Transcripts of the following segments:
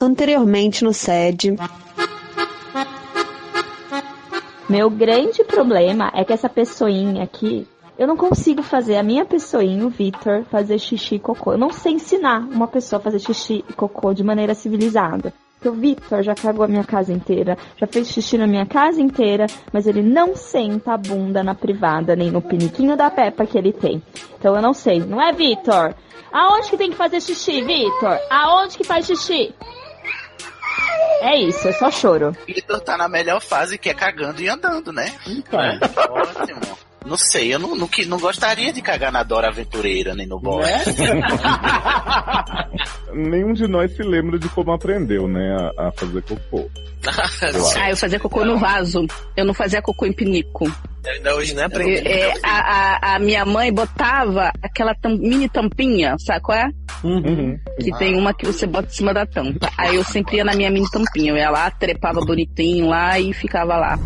Anteriormente no SED. Meu grande problema é que essa pessoinha aqui, eu não consigo fazer a minha pessoinha, o Victor, fazer xixi e cocô. Eu não sei ensinar uma pessoa a fazer xixi e cocô de maneira civilizada. Porque o Victor já cagou a minha casa inteira, já fez xixi na minha casa inteira, mas ele não senta a bunda na privada, nem no piniquinho da Peppa que ele tem. Então eu não sei, não é, Victor? Aonde que tem que fazer xixi, Victor? Aonde que faz xixi? É isso, é só choro. Vitor tá na melhor fase que é cagando e andando, né? Então. É, ótimo. Não sei, eu não, não, que- não gostaria de cagar na Dora Aventureira nem no Bob. Nenhum de nós se lembra de como aprendeu, né, a, a fazer cocô. Ah, eu fazia cocô no vaso. Eu não fazia cocô em pinico. Ainda hoje não aprendi. É, a, a, a minha mãe botava aquela tam- mini tampinha, sabe qual é? Que tem uma que você bota em cima da tampa. Aí eu sempre ia na minha mini tampinha. Eu ia lá, trepava bonitinho lá e ficava lá.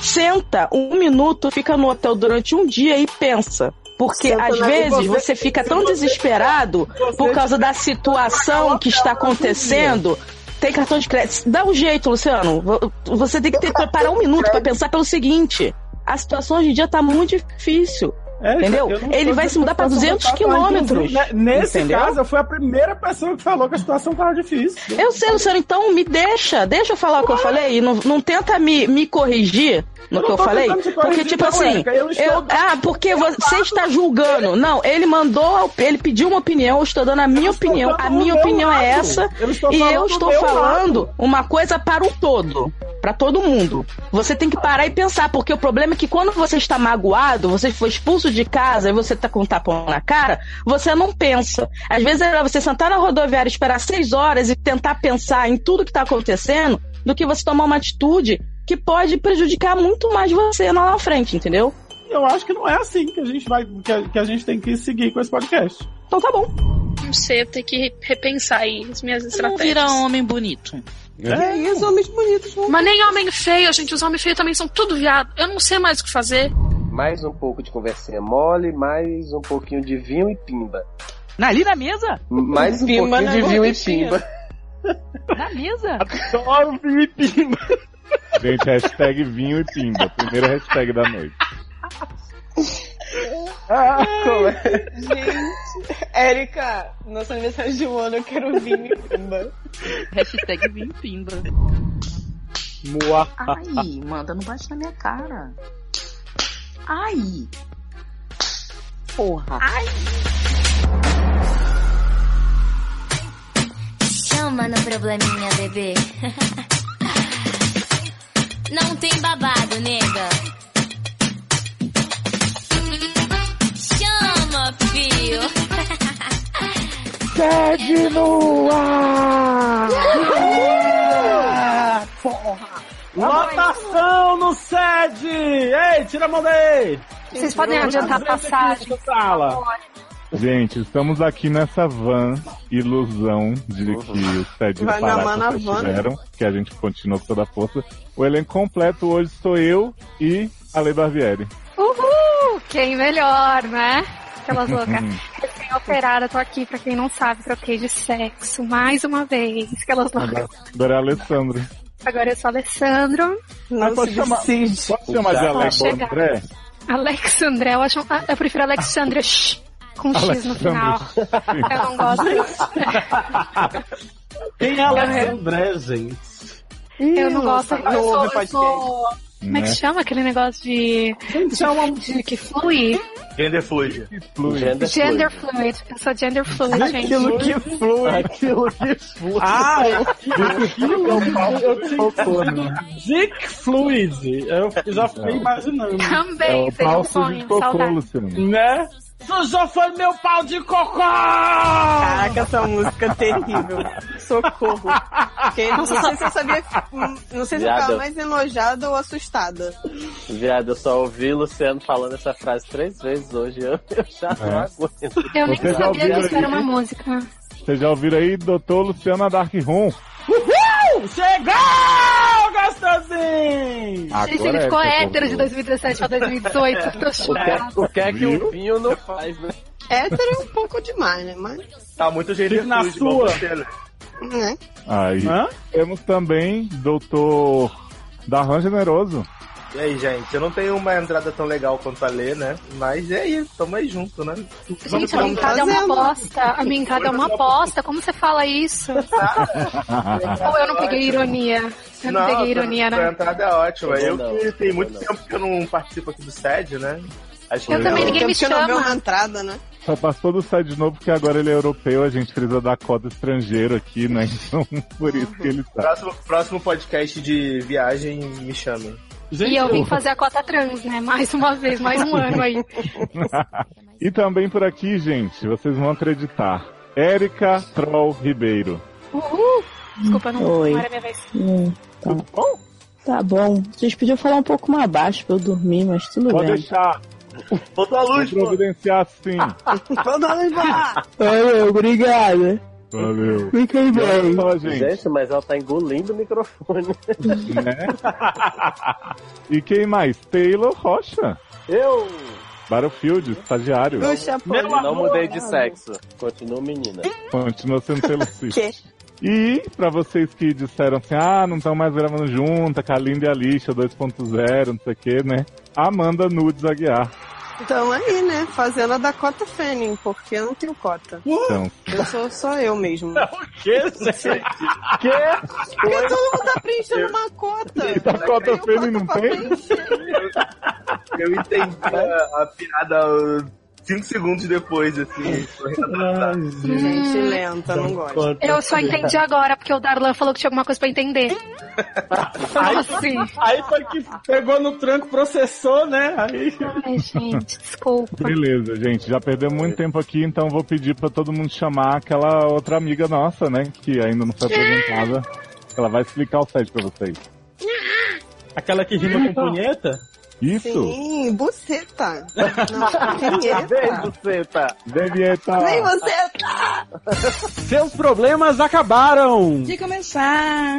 Senta um minuto, fica no hotel durante um dia e pensa. Porque Senta às vezes você- você fica tão desesperado por causa da situação que está acontecendo. Tem cartão de crédito. Dá um jeito, Luciano. Vo- Você tem que ter, parar um minuto para pensar pelo seguinte: a situação hoje em dia tá muito difícil. Entendeu? eu não Ele vai se mudar para situação 200 total, quilômetros. né, Nesse entendeu? caso, eu fui a primeira pessoa que falou que a situação tava difícil. Eu sei, Luciano, então me deixa, deixa eu falar o que eu falei e não, não tenta me, me corrigir no Eu que eu falei. te Porque, corrigir, tipo não, assim, eu estou- eu- ah, porque você está julgando. Não, ele mandou, ele pediu uma opinião, eu estou dando a minha opinião. A minha opinião é lado. essa. Eu estou e eu estou falando lado. uma coisa para o todo. Pra todo mundo. Você tem que parar e pensar, porque o problema é que quando você está magoado, você foi expulso de casa e você tá com um tapão na cara, você não pensa. Às vezes é você sentar na rodoviária, esperar seis horas e tentar pensar em tudo que tá acontecendo, do que você tomar uma atitude que pode prejudicar muito mais você lá na frente, entendeu? Eu acho que não é assim que a gente vai, que a, que a gente tem que seguir com esse podcast. Então tá bom. Não sei, eu tenho que re- repensar aí as minhas Não estratégias. vira homem bonito. É isso, homens bonitos. vão- Mas nem homem feio, gente. Os homens feios também são tudo viado. Eu não sei mais o que fazer. Mais um pouco de conversinha mole, mais um pouquinho de vinho e pimba. Na- Ali na mesa? Mais um Pimba pouquinho de vinho e pimba. Na mesa? Adoro vinho e pimba. Gente, hashtag vinho e pimba. Primeira hashtag da noite. Ah, como é? Gente, Érica, nosso aniversário de um ano, eu quero vinho e pimba. Hashtag vim pimba. Mua. Ai, manda, não bate na minha cara. Ai. Porra. Ai. Chama no probleminha, bebê. Não tem babado, nega. Filho. Sede no ar! Lotação no sede! Ei, tira a mão daí! Vocês podem adiantar a passagem. Sala. Gente, estamos aqui nessa van ilusão de que os sede Vai né? tiveram, que a gente continua com toda a força. O elenco completo hoje sou eu e a Lei Barbieri. Uhul! Quem melhor, né? Aquelas loucas. Recém-operada, tô aqui, pra quem não sabe, troquei de sexo mais uma vez. Aquelas loucas. Agora, agora é a Alessandro. Agora eu sou Alessandro. Mas pode chamar, pode chamar de Alex Pode chegar. André? Alex André, eu, acho, ah, eu prefiro Alexandra com X no final. Alexandre. Eu não gosto. Quem é Alessandré, gente? Eu não gosto. Eu Não sou, eu sou. Como é que Né? chama aquele negócio de. de que flui? Gender fluid. Gender Gender fluid. Eu sou gender fluid, gente. Aquilo que flui. Aquilo que flui. Ah, Dick Fluid. Eu já fiquei imaginando. Também, seria um sonho, saudade. Luciano. Né? Sujou foi meu pau de cocô! Caraca, essa música é terrível. Socorro. Quem- não sei se eu sabia. Não sei se eu ficava mais enojada ou assustada. Viado, eu só ouvi Luciano falando essa frase três vezes hoje. Eu, eu já não É. aguento. Eu nem Você já sabia ouviu que isso era uma música. Vocês já ouviram aí, doutor Luciana Dark Room? Uhul! Chegou, gostosinho! A gente ele ficou hétero de 2017 pra 2018. Tô O que, é, chocada. o que é que o vinho não faz, né? Hétero é um pouco demais, né? Mas. Tá muito Fique na sua. né? Aí temos também Doutor Darlan Generoso. E aí, gente, eu não tenho uma entrada tão legal quanto a Lê, né? Mas é aí, tamo aí junto, né? Gente, a minha entrada é uma bosta. A minha entrada é uma bosta. Como você fala isso? Ou eu não peguei ironia? Eu não, peguei ironia, a né? entrada é ótima. Eu Não, que tem muito tempo que eu não participo aqui do SED, né? Acho que Eu também, ninguém me Porque não chama. uma entrada, né? Só passou do site de novo porque agora ele é europeu, a gente precisa dar cota estrangeiro aqui, né? Então, por isso que ele tá. Próximo, próximo podcast de viagem, me chamem. E eu vim fazer a cota trans, né? Mais uma vez, mais um ano aí. e também por aqui, gente, vocês vão acreditar. Érica Troll Ribeiro. Uhul! Desculpa, não, Oi. não era minha vez. Hum, tá. Tá bom. Vocês podiam falar um pouco mais baixo pra eu dormir, mas tudo Pode bem. deixar. Botou a luz, Vou providenciar sim. Toda luz Valeu, obrigada. Valeu. Fiquem bem. Só, gente. Gente, mas ela tá engolindo o microfone. Né? E quem mais? Taylor Rocha. Eu! Battlefield, estagiário. não mudei de sexo. Continuo menina. Continua sendo Taylor Swift. E pra vocês que disseram assim, ah, não estão mais gravando junto, com a Linda e a Lixa 2.0, não sei o que, né? Amanda Nudes Aguiar. Então aí, né? Fazendo a Dakota Fanning, porque eu não tenho cota. Então, Eu sou só eu mesmo. O que, gente? que? Porque todo mundo tá preenchendo uma cota. E a cota Fanning não tem? Eu entendi a, a piada 5 segundos depois, assim. Gente lenta, não gosto. Eu só entendi agora, porque o Darlan falou que tinha alguma coisa pra entender. Aí, assim? aí foi que pegou no tranco, processou, né? Aí... Ai, gente, desculpa. beleza, gente, já perdeu muito tempo aqui, então vou pedir pra todo mundo chamar aquela outra amiga nossa, né? Que ainda não foi apresentada. Ela vai explicar o site pra vocês. Aquela que rima com punheta? Isso! Sim, buceta. Não, vinheta. buceta. Vinheta! Nem você tá! Seus problemas acabaram! De começar.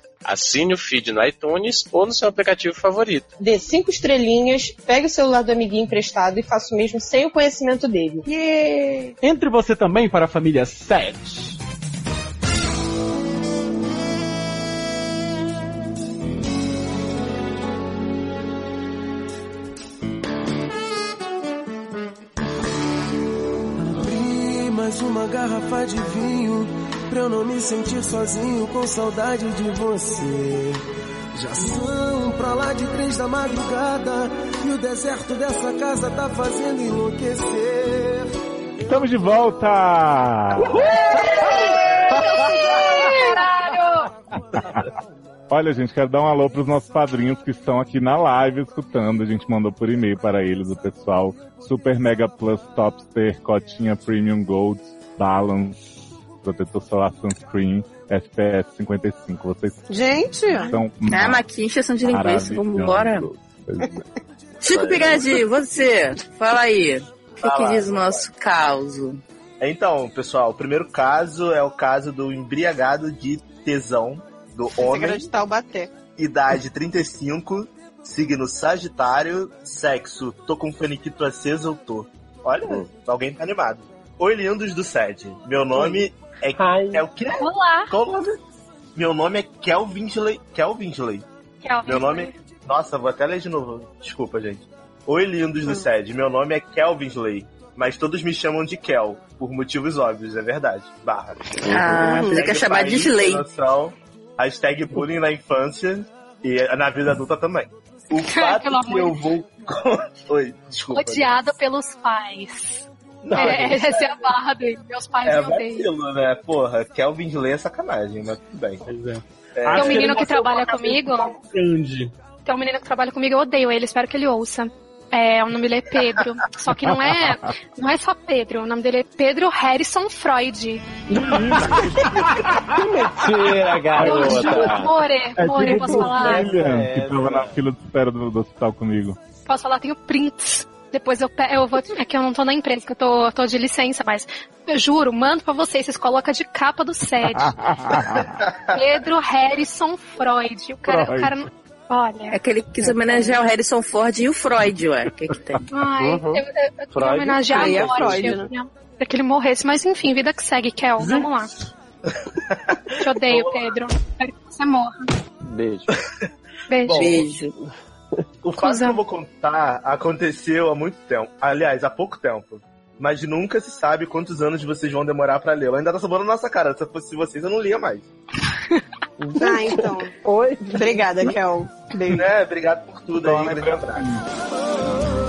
Assine o feed no iTunes ou no seu aplicativo favorito. Dê cinco estrelinhas, pegue o celular do amiguinho emprestado e faça o mesmo sem o conhecimento dele. Yeah. Entre você também para a família 7. Abri mais uma garrafa de vinho pra eu não me sentir sozinho com saudade de você. Já são pra lá de três da madrugada e o deserto dessa casa tá fazendo enlouquecer. Estamos de volta! Olha, gente, quero dar um alô pros nossos padrinhos que estão aqui na live escutando. A gente mandou por e-mail para eles, o pessoal Super Mega Plus Topster, Cotinha Premium Gold, Balance, Protetor Solar Sunscreen, FPS 55. Vocês Gente! são Ah, encheção de linguiça, vamos embora. maravilhosos. Chico Pigadinho, você, fala aí. O que, que diz o nosso caos? Então, pessoal, o primeiro caso é o caso do embriagado de tesão do homem, de Taubaté. idade 35, signo Sagitário, sexo, tô com faniquito aceso ou tô. Olha, alguém tá animado. Oi, lindos do SED. Meu nome é, é o quê? Olá! Qual o nome? Meu nome é Kelvinsley. Kelvinsley. Kelvin. Meu nome. Nossa, vou até ler de novo. Desculpa, gente. Oi, lindos do SED. Meu nome é Kelvinsley. Mas todos me chamam de Kel, por motivos óbvios, é verdade. Barra. Ah, você Hashtag quer chamar de Slay. Hashtag bullying na infância e na vida adulta também. O fato Pelo que eu vou. Oi, desculpa. Odiado pelos pais. Não, é, gente. essa é a barra dele. Meus pais É me odeiam. vacilo, né? Porra, Kelvin Slay é sacanagem, mas tudo bem. É, Tem um menino que trabalha comigo. Grande. Tem um menino que trabalha comigo, eu odeio ele, espero que ele ouça. É, o nome dele é Pedro. Só que não é, não é só Pedro. O nome dele é Pedro Harrison Freud. Mentira, garota. More, É More, tipo posso o falar? William, que tava na fila de espera do, do hospital comigo. Posso falar? Tenho prints. Depois eu, eu vou. É que eu não tô na empresa, que eu tô, tô de licença, mas eu juro, mando pra vocês, vocês colocam de capa do SED. Pedro Harrison Freud. O cara, Freud. o cara não- Olha. É que ele quis homenagear o Harrison Ford e o Freud, ué. O que que tem? Ai, eu, eu, eu queria Freud. homenagear Aí é a morte. Freud, eu né? queria que ele morresse, mas enfim, vida que segue, Kel. Vamos lá. Te odeio, Pedro. Espero que você morra. Beijo. Beijo. Bom, O fato que eu vou contar aconteceu há muito tempo. Aliás, há pouco tempo. Mas nunca se sabe quantos anos vocês vão demorar pra ler. Ainda tá sobrando na nossa cara. Se fosse vocês, eu não lia mais. Ah, então. Oi. Obrigada, Kel. Beijo. Né? Obrigado por tudo aí. Grande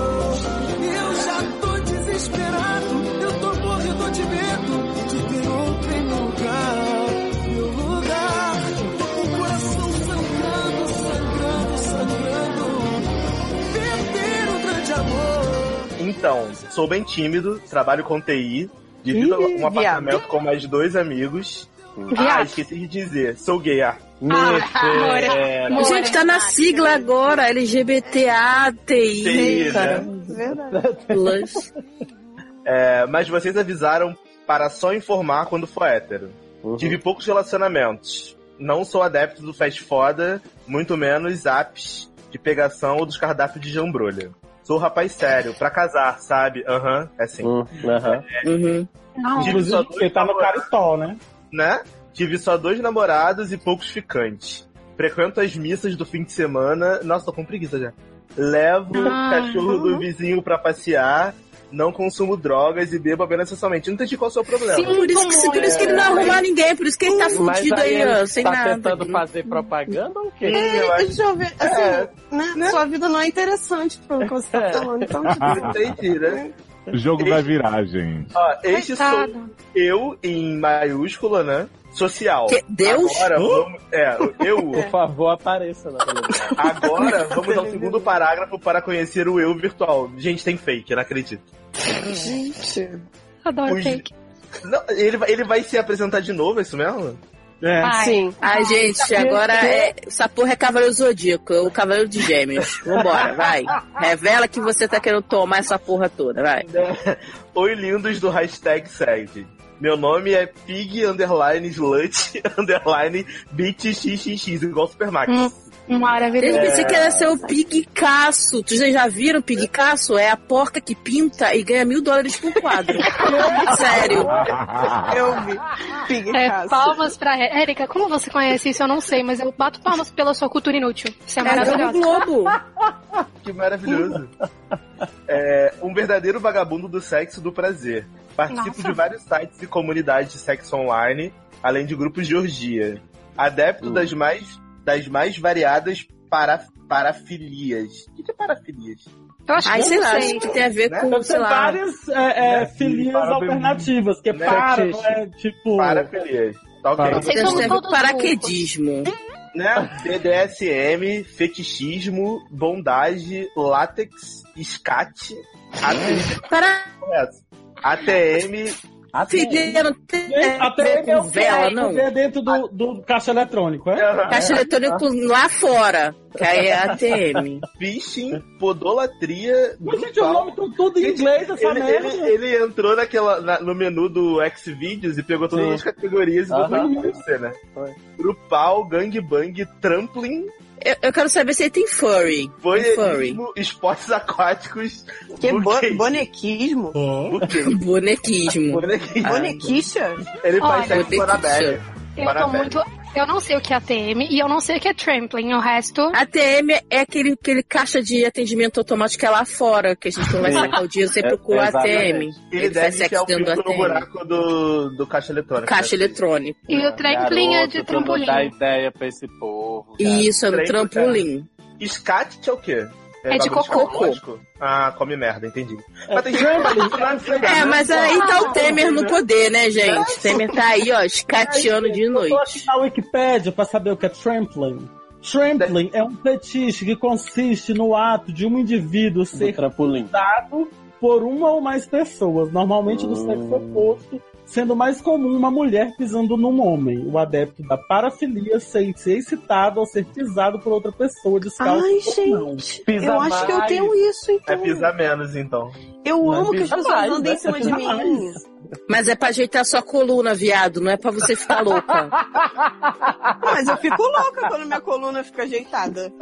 Então, sou bem tímido, trabalho com TI, divido Ih, um apartamento com mais dois amigos. Ah, Viado. esqueci de dizer, sou gay. Ah. Mentira. Gente, tá na sigla agora, LGBTATI, TI, cara. né? Plus. É, mas vocês avisaram para só informar quando for hétero. Tive poucos relacionamentos. Não sou adepto do fast foda, muito menos apps de pegação ou dos cardápios de jambrolha. Sou rapaz sério, pra casar, sabe? Aham, é assim. Uhum. Tive só Inclusive, dois você tá no namorados, caritó, né? né? Tive só dois namorados e poucos ficantes. Frequento as missas do fim de semana. Nossa, tô com preguiça já. Levo o Ah, cachorro do vizinho pra passear. Não consumo drogas e bebo apenas sexualmente. Não entendi qual é o seu problema. Sim, por isso, que, por isso que ele não arruma ninguém, por isso que ele tá fudido aí, ó, sem tá nada. tentando fazer propaganda ou o quê? É, deixa eu ver. Assim, É. né? Sua vida não é interessante pelo que você tá falando. Então, tipo, Entendi, né? O jogo vai virar, gente. Ó, este Coitado. sou eu em maiúscula, né? Social. Que- Deus? Agora vamos. É, eu. Por favor, apareça na televisão. Agora vamos ao segundo parágrafo para conhecer o eu virtual. Gente, tem fake, eu não acredito. gente. Adoro Os- fake. Não, ele, vai- ele vai se apresentar de novo, é isso mesmo? É. Sim. Ai, gente, agora é, essa porra é Cavaleiro Zodíaco, o Cavaleiro de Gêmeos. Vambora, vai. Revela que você tá querendo tomar essa porra toda, vai. Oi, lindos do hashtag segue. Meu nome é Pig Underline Slut Underline BitXXX, igual Supermax. Hum, Maravilhoso. Eu pensei que era ser o Pigcaço. Vocês já viram o Pigcaço? É a porca que pinta e ganha mil dólares por quadro. Sério. Eu vi. Pig É, Casso. palmas pra Érica. Como você conhece isso? Eu não sei, mas eu bato palmas pela sua cultura inútil. Você é É do maravilhosa. Globo. Que maravilhoso. É, um verdadeiro vagabundo do sexo do prazer. Participo Nossa. de vários sites e comunidades de sexo online, além de grupos de orgia. Adepto Hum. das mais das mais variadas para, parafilias. O que é parafilias? Eu acho Ai, que sei lá, sei. acho que tem a ver Né? com, Deve sei lá. várias é, é, filias para- alternativas, que é Né? para, não é tipo... Parafilias. Tá ok. Para- Vocês somos paraquedismo. Né? BDSM, fetichismo, bondage, látex, escate, Para ATM, filha, não tem Gente, a Até ver ele é com o vela, é não. dentro do, do caixa eletrônico, é? Caixa eletrônico lá fora, que aí é ATM. phishing, podolatria, Mas, gente, os brutal. nomes estão tudo em inglês, essa Ele, merda. ele, ele entrou naquela, na- no menu do Xvideos e pegou todas Sim. as categorias e botou Aham. em você, né? Foi. Grupal, gangbang, trampling, Eu, eu quero saber se ele tem furry. Tem voyeurismo, esportes aquáticos, Que bo bonequismo? Buquês. Bonequismo. Bonequismo. Bonequicha? Ele faz Olha, sexo com a Anabelle. Eu tô muito. Eu não sei o que é ATM e eu não sei o que é trampling. O resto. ATM é aquele, aquele caixa de atendimento automático que é lá fora, que a gente não vai sacar o dinheiro, você É, procura ATM. Ele Ele faz deve enfiar o dentro do no ATM. buraco do, do caixa eletrônico. Caixa né? eletrônico. E o trampling é de Garoto, não dá trampolim. ideia pra esse povo. cara. Isso, é no Trem, trampolim. Escate é o quê? É de bagulho cocô. Ah, come merda, entendi. Mas tem gente É, mas aí tá o Temer no poder, né, gente? O Temer tá aí, ó, escateando de Eu tô noite. aqui na Wikipédia pra saber o que é trampling. Trampling é um fetiche que consiste no ato de um indivíduo ser dado por uma ou mais pessoas, normalmente do sexo oposto, sendo mais comum uma mulher pisando num homem. O adepto da parafilia sente-se excitado ao ser pisado por outra pessoa descalço Ai, gente, eu acho que eu tenho isso, então. É pisar menos, então. Eu Não é amo que as pessoas mais, andem é em cima de mim. Mas é pra ajeitar sua coluna, viado, não é pra você ficar louca. Mas eu fico louca quando minha coluna fica ajeitada.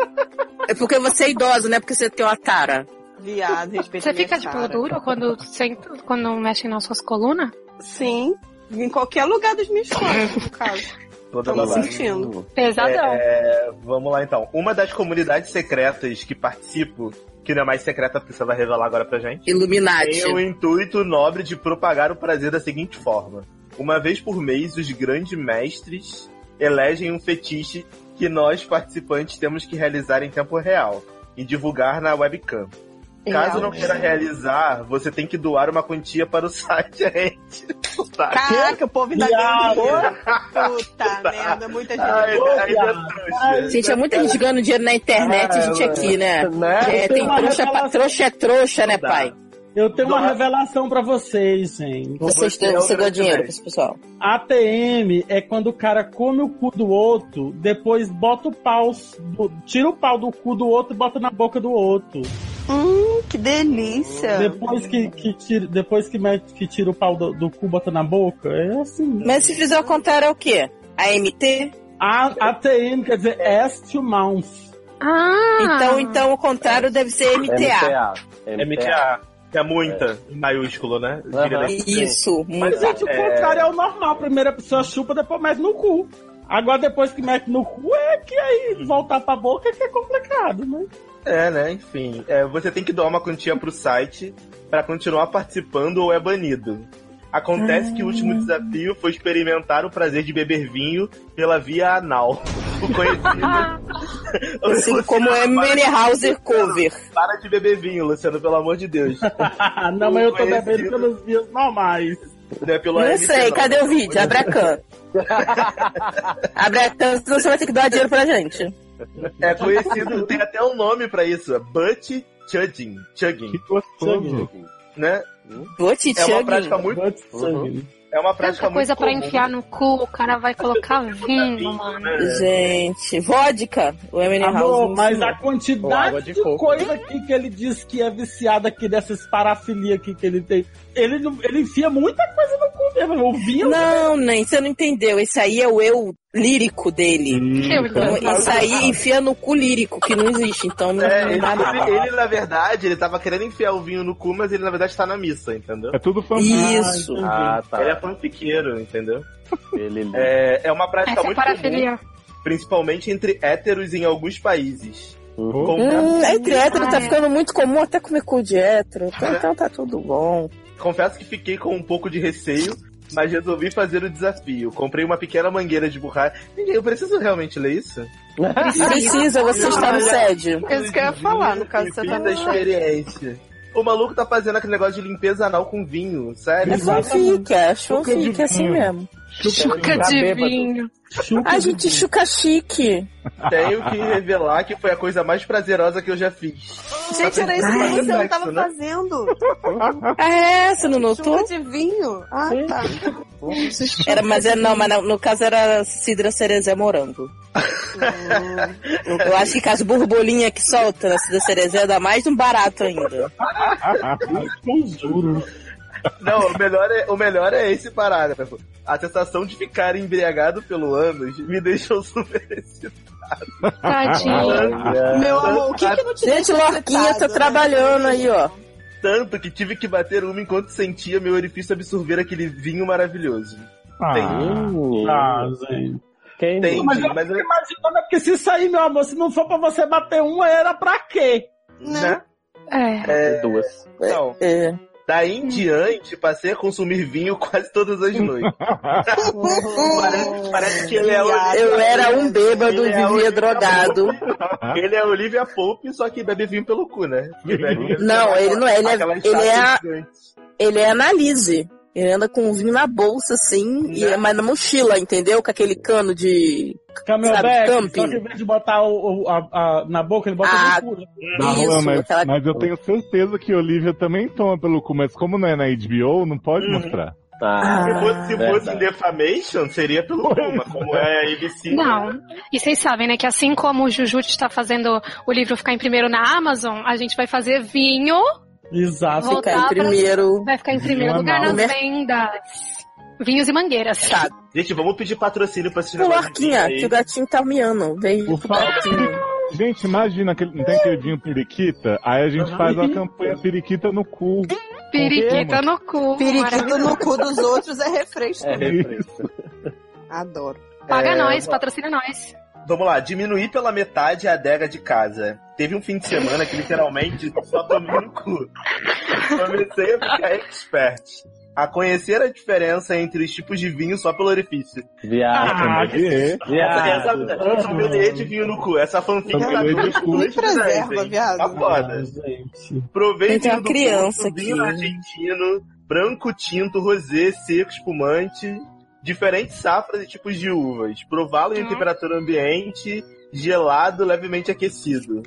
É porque você é idosa, não é porque você tem uma tara. Viado, respeita Você fica tipo cara. duro quando, senta, quando mexe nas suas colunas? Sim. Em qualquer lugar das minhas costas, no caso. Toda Tô sentindo. Pesadão. É, vamos lá então. Uma das comunidades secretas que participo, que não é mais secreta porque você vai revelar agora pra gente. Illuminati. Tem o intuito nobre de propagar o prazer da seguinte forma. Uma vez por mês, os grandes mestres elegem um fetiche que nós, participantes, temos que realizar em tempo real e divulgar na webcam. Caso não queira realizar, você tem que doar uma quantia para o site, gente. Caraca, o povo ainda ganha. Puta merda, muita gente. Ai, ai, é. Gente, é muita gente ganhando dinheiro na internet, a gente aqui, né? É, tem trouxa, pra, trouxa é trouxa, né, pai? Eu tenho uma revelação pra vocês, gente. Vocês têm, você ganha dinheiro pra esse pessoal. ATM é quando o cara come o cu do outro, depois bota o pau, tira o pau do cu do outro e bota na boca do outro. Hum, que delícia. Depois que, que tira, depois que, mete, que tira o pau do, do cu, bota na boca, é assim. Mas se fizer o contrário é o quê? AMT? A, ATM quer dizer ass to mouth. Ah! Então, então o contrário deve ser MTA. MTA. Que é muita, em maiúsculo, né? Aham. Isso, Mas, gente, o É. contrário é o normal. Primeiro a pessoa chupa, depois mete no cu. Agora, depois que mete no cu, é que aí voltar pra boca é que é complicado, né? É, né? Enfim, é, você tem que doar uma quantia pro site pra continuar participando ou é banido. Acontece que o último desafio foi experimentar o prazer de beber vinho pela via anal. O conhecido. Assim como é Menehauser Cover. Para de beber vinho, Luciano, pelo amor de Deus. não, mas eu tô Conhecido. bebendo pelos dias normais. Não é pelo Não sei, não. cadê o vídeo? Abre a can. Abre a can, senão você vai ter que dar dinheiro pra gente. É conhecido, tem até um nome pra isso, é butt chugging. Chugging. Chugging. Né? Butt É uma prática muito... Butt chugging. É uma prática Tanta coisa comum. enfiar no cu, o cara vai colocar vinho, mano. Gente, vodka. O Emily Amor, House. mas a quantidade de de, coisa aqui que ele diz que é viciado aqui dessas parafilia aqui que ele tem. Ele, ele enfia muita coisa no cu mesmo. O vinho. Não, nem, você não entendeu. Esse aí é o eu lírico dele. Eu Então, isso aí enfia no cu lírico, que não existe, então não, É, não ele, nada. ele, ele, na verdade, ele tava querendo enfiar o vinho no cu, mas ele na verdade tá na missa, entendeu? É tudo fanfic. Isso. Ah, tá. Ele é fanfiqueiro, entendeu? Ele É, é uma prática Essa é muito comum, parafilia. principalmente entre héteros em alguns países. Uhum. Hum, entre hétero Ah, tá é. ficando muito comum até comer cu de hétero. Então, então tá tudo bom. Confesso que fiquei com um pouco de receio, mas resolvi fazer o desafio. Comprei uma pequena mangueira de borracha. Ninguém, eu preciso realmente ler isso? Precisa, você está no sédio. É isso que eu ia falar, no caso você tá a no experiência. O maluco tá fazendo aquele negócio de limpeza anal com vinho, sério? É fanfic, é fanfic, é assim mesmo. Chuca de vinho. A gente chuca chique. Tenho que revelar que foi a coisa mais prazerosa que eu já fiz. Gente, era isso que você não tava né? fazendo. É, você não notou? Chuva de vinho. Ah, tá. Era, mas é, não, mas no, caso era cidra cerezé morango. Eu acho que com as borbolinhas que solta na cidra cerezé dá mais um barato ainda. Eu juro. Não, o melhor, é, o melhor é esse parágrafo. A sensação de ficar embriagado pelo ânus me deixou super excitado. Tadinho. Meu amor, o que que não te Gente, deixa Lorquinha tá né? trabalhando aí, ó. Tanto que tive que bater uma enquanto sentia meu orifício absorver aquele vinho maravilhoso. Ah, Ah, gente. Quem Entendi, Mas eu mas fico eu- imaginando, porque se sair, meu amor, se não for pra você bater uma, era pra quê? né? É. É, duas. Então, É. daí em diante, passei a consumir vinho quase todas as noites. parece, parece que ele é o, Eu era um bêbado e é vivia o- drogado. Ele é Olivia Pope, só que bebe vinho pelo cu, né? Não, ele não é, ele é- ele é. Ele é analise. Ele anda com o vinho na bolsa, assim, e, mas na mochila, entendeu? Com aquele cano de. Camelback, Sabe, só que em vez de botar o, o- a- a- na boca, ele bota Ah, no cu. Darlan, mas, mas eu tenho certeza que Olivia também toma pelo cu, mas como não é na HBO, não pode Uhum. mostrar. Ah, se fosse, se verdade. fosse em Defamation, seria pelo Roma, como é a ABC. Não. E vocês sabem, né, que assim como o Jujutsu está fazendo o livro ficar em primeiro na Amazon, a gente vai fazer vinho. Exato. voltar Ficar em pra- primeiro. Vai ficar em primeiro lugar nas vendas. Vinhos e mangueiras. Tá. Gente, vamos pedir patrocínio pra negócios Marquinha, aí. que o gatinho tá miando. Vem pro gatinho. Gente, imagina, aquele, não tem aquele vinho periquita? Aí a gente faz uma campanha periquita no cu. Periquita no cu. Periquito no cu dos outros é refresco. É refresco. Adoro. Paga É, nós, patrocina nós. Vamos lá, diminuir pela metade a adega de casa. Teve um fim de semana que literalmente só tomei no cu. Comecei a ficar expert. A conhecer a diferença entre os tipos de vinho só pelo orifício. Viado. Ah, Viado. Essa, essa sommelier de vinho no cu. Essa fanfic tá de Preserva, viado. Tá foda. Provei Tem vinho do criança vinho aqui. argentino, branco tinto, rosé, seco, espumante, diferentes safras e tipos de uvas. Prová-lo em temperatura ambiente, gelado, levemente aquecido.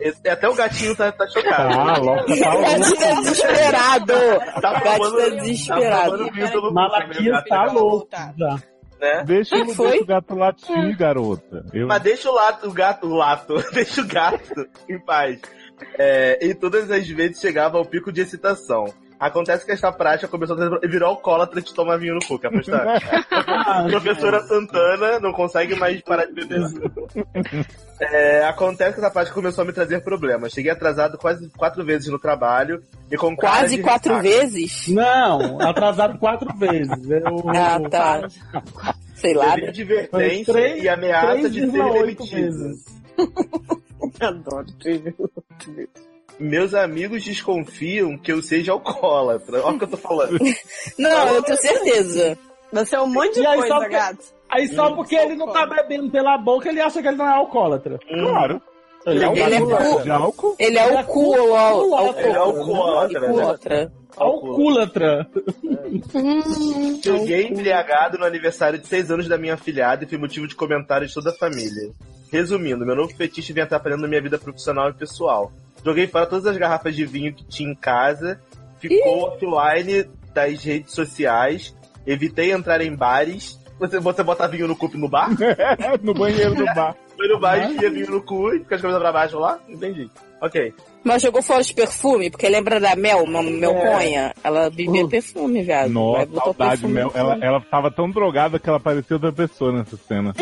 Esse- até o gatinho tá, tá chocado. Ah, logo tá O gatinho tá desesperado. Tá O gatinho tomando- tá tá desesperado. tomando vinho pelo cu, Malaquias meu gato tá tá louco já. né? Deixa, o- Foi? deixa o gato latir, garota. Eu... Mas deixa o, lato, o gato, o lato, deixa o gato em paz. É, e todas as vezes chegava ao pico de excitação. Acontece que esta prática começou a virar alcoólatra de tomar vinho no cu, quer apostar? Professora Santana não consegue mais parar de beber. É, acontece que essa prática começou a me trazer problemas. Cheguei atrasado quase quatro vezes no trabalho e com Quase quatro ressaca. vezes? Não, atrasado quatro vezes. Eu... Ah, tá. Sei lá. Teve advertência três- e ameaça de ser 3,8 demitido. vezes. Meus amigos desconfiam que eu seja alcoólatra. Olha o que eu tô falando. Não, eu tenho certeza. Você é um monte de E aí, coisa, só porque- gato. Aí só porque ele não tá bebendo pela boca, ele acha que ele não é alcoólatra. Claro. Ele é Ele é alcoólatra. De álcool? Ele é o cu Ele é alcoólatra, né? alcoólatra. Alcoólatra. Cheguei embriagado no aniversário de 6 anos da minha afilhada e fui motivo de comentário de toda a família. Resumindo, meu novo fetiche vem atrapalhando minha vida profissional e pessoal. Joguei fora todas as garrafas de vinho que tinha em casa, ficou offline das redes sociais, evitei entrar em bares. Você, você bota vinho no cu no bar? no banheiro do bar. Foi no bar, enfia vinho no cu e fica de cabeça pra baixo lá? Entendi. Ok. Mas jogou fora os perfume, porque lembra da Mel, uma Melconha? Ela bebia perfume, viado. Nossa, saudade, perfume Mel. Ela, ela tava tão drogada que ela parecia outra pessoa nessa cena.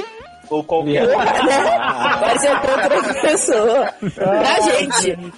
Ou qualquer. Mas é outra pessoa. Pra gente.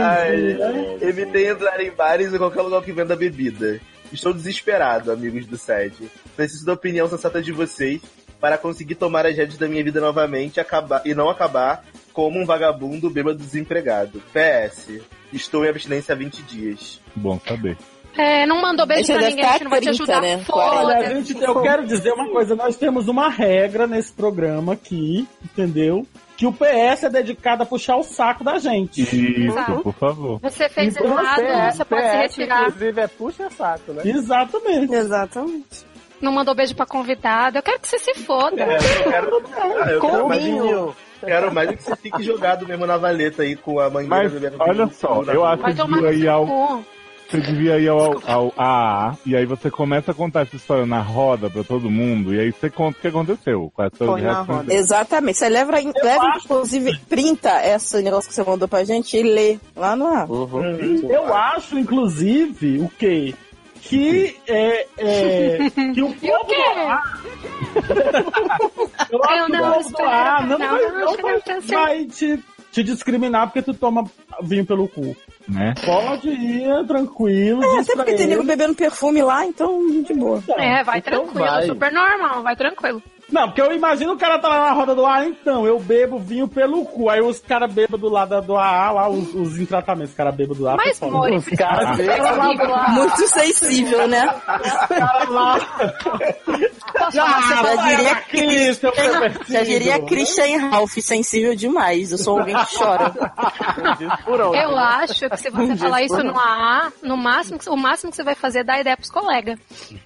Ai, evitei entrar em bares e qualquer lugar que venda bebida. Estou desesperado, amigos do SED. Preciso da opinião sensata de vocês para conseguir tomar as rédeas da minha vida novamente e acabar, e não acabar como um vagabundo bêbado desempregado. PS. Estou em abstinência há 20 dias. Bom saber. É, não mandou beijo Esse pra ninguém, a gente não vai te 30, ajudar. né? Foda-se. gente, eu quero dizer uma coisa, nós temos uma regra nesse programa aqui, entendeu? Que o PS é dedicado a puxar o saco da gente. Isso, por favor. Você fez Então, errado, PS, você pode se retirar. inclusive, é puxa saco, né? Exatamente. Exatamente. Não mandou beijo pra convidado. Eu quero que você se foda. É, eu quero, ah, eu quero mais, quero mais é que você fique jogado mesmo na valeta aí com a mangueira Mas, olha só, eu acho que tomar devia Você devia ir ao, ao AA e aí você começa a contar essa história na roda pra todo mundo e aí você conta o que foram as Põe na roda. Exatamente. Você leva, leva inclusive, printa esse negócio que você mandou pra gente e lê lá no ar. Uhum. Eu acho, inclusive, o quê? Que, é, é, que o povo do ar... Eu acho Eu que não o povo do espero, ar não, não, vai, não, não vai, vai te, te discriminar porque tu toma vinho pelo cu. Né? Pode ir tranquilo. É, até porque tem nego bebendo perfume lá, então de boa. É, vai Então tranquilo, vai. super normal, vai tranquilo. Não, porque eu imagino o cara tá lá na roda do ar, então, eu bebo vinho pelo cu. Aí os caras bêbados lá da- do AA, lá, os, os em tratamento, os caras bêbados lá. Mas. Mori, Os caras lá. Muito sensível, né? Os caras lá. Já, diria pervertido. Já diria Christian Ralph, sensível demais. Eu sou alguém que chora. Eu acho que se você falar isso no AA, no máximo, o máximo que você vai fazer é dar ideia pros colegas.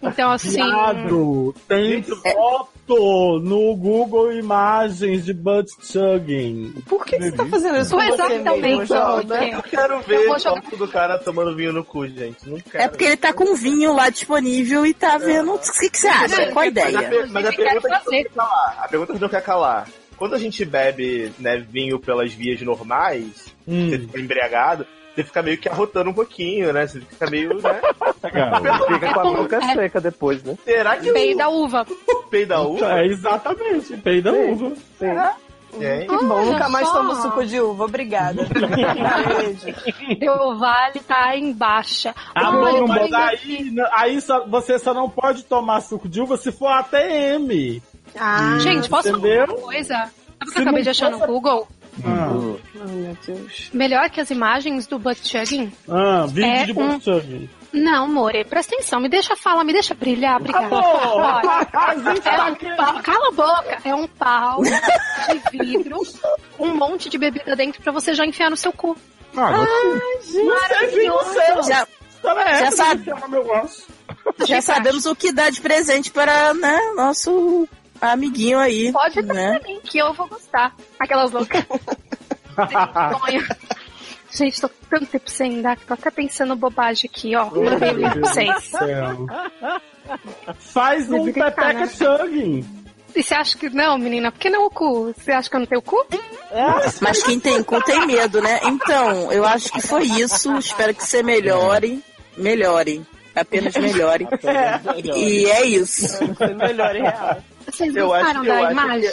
Então, assim. Viado, tem foto Botou no Google imagens de butt chugging. Por que você tá fazendo isso você Exatamente. mesmo, João? Eu quero Eu ver vou o jogar- copo do cara tomando vinho no cu, gente. Não quero. É porque ele tá com vinho lá disponível e tá vendo. O que, que você acha? Qual a Mas a, ideia? per- mas a pergunta que não quer calar. A pergunta que não quer calar. Quando a gente bebe né, vinho pelas vias normais, Hum. você fica embriagado, você fica meio que arrotando um pouquinho, né? Você fica meio, né? Fica com a boca É. seca depois, né? Será que Peida da uva. o peido da uva? É, exatamente, peida uva. Gente, Que bom, Olha nunca mais só. tomo suco de uva. Obrigada. Deu vale tá em baixa. Amor, Olha, mas aí, aí só- você só não pode tomar suco de uva se for ATM. Ah, Gente, posso Entendeu? falar uma coisa? Sabe o que eu acabei de achar no fosse- Google? Ah, Ai, meu Deus. Melhor que as imagens do butt chugging? ah, vídeo É de um- butt chugging. Não, More, presta atenção, me deixa falar, me deixa brilhar, obrigada. Gente tá é um pau, cala a boca, é um pau de vidro, um monte de bebida dentro pra você já enfiar no seu cu. Ah, Maravilhoso. Já, História é Já essa, sabe. já sabemos o que dá de presente para né, nosso amiguinho aí. Pode dar né? pra mim, que eu vou gostar. Aquelas loucas. Gente, tô tanto tempo sem dar que tô até pensando bobagem aqui, ó. Mandei o link pra vocês. Faz um pepeca chugging. E você acha que não, menina? Por que não o cu? Você acha que eu não tenho cu? Mas quem tem cu tem medo, né? Então, eu acho que foi isso. Espero que você melhore. Melhore. Apenas melhore. E é isso. Foi melhor em real. Vocês Eu acho, gostaram que, eu, da acho imagem?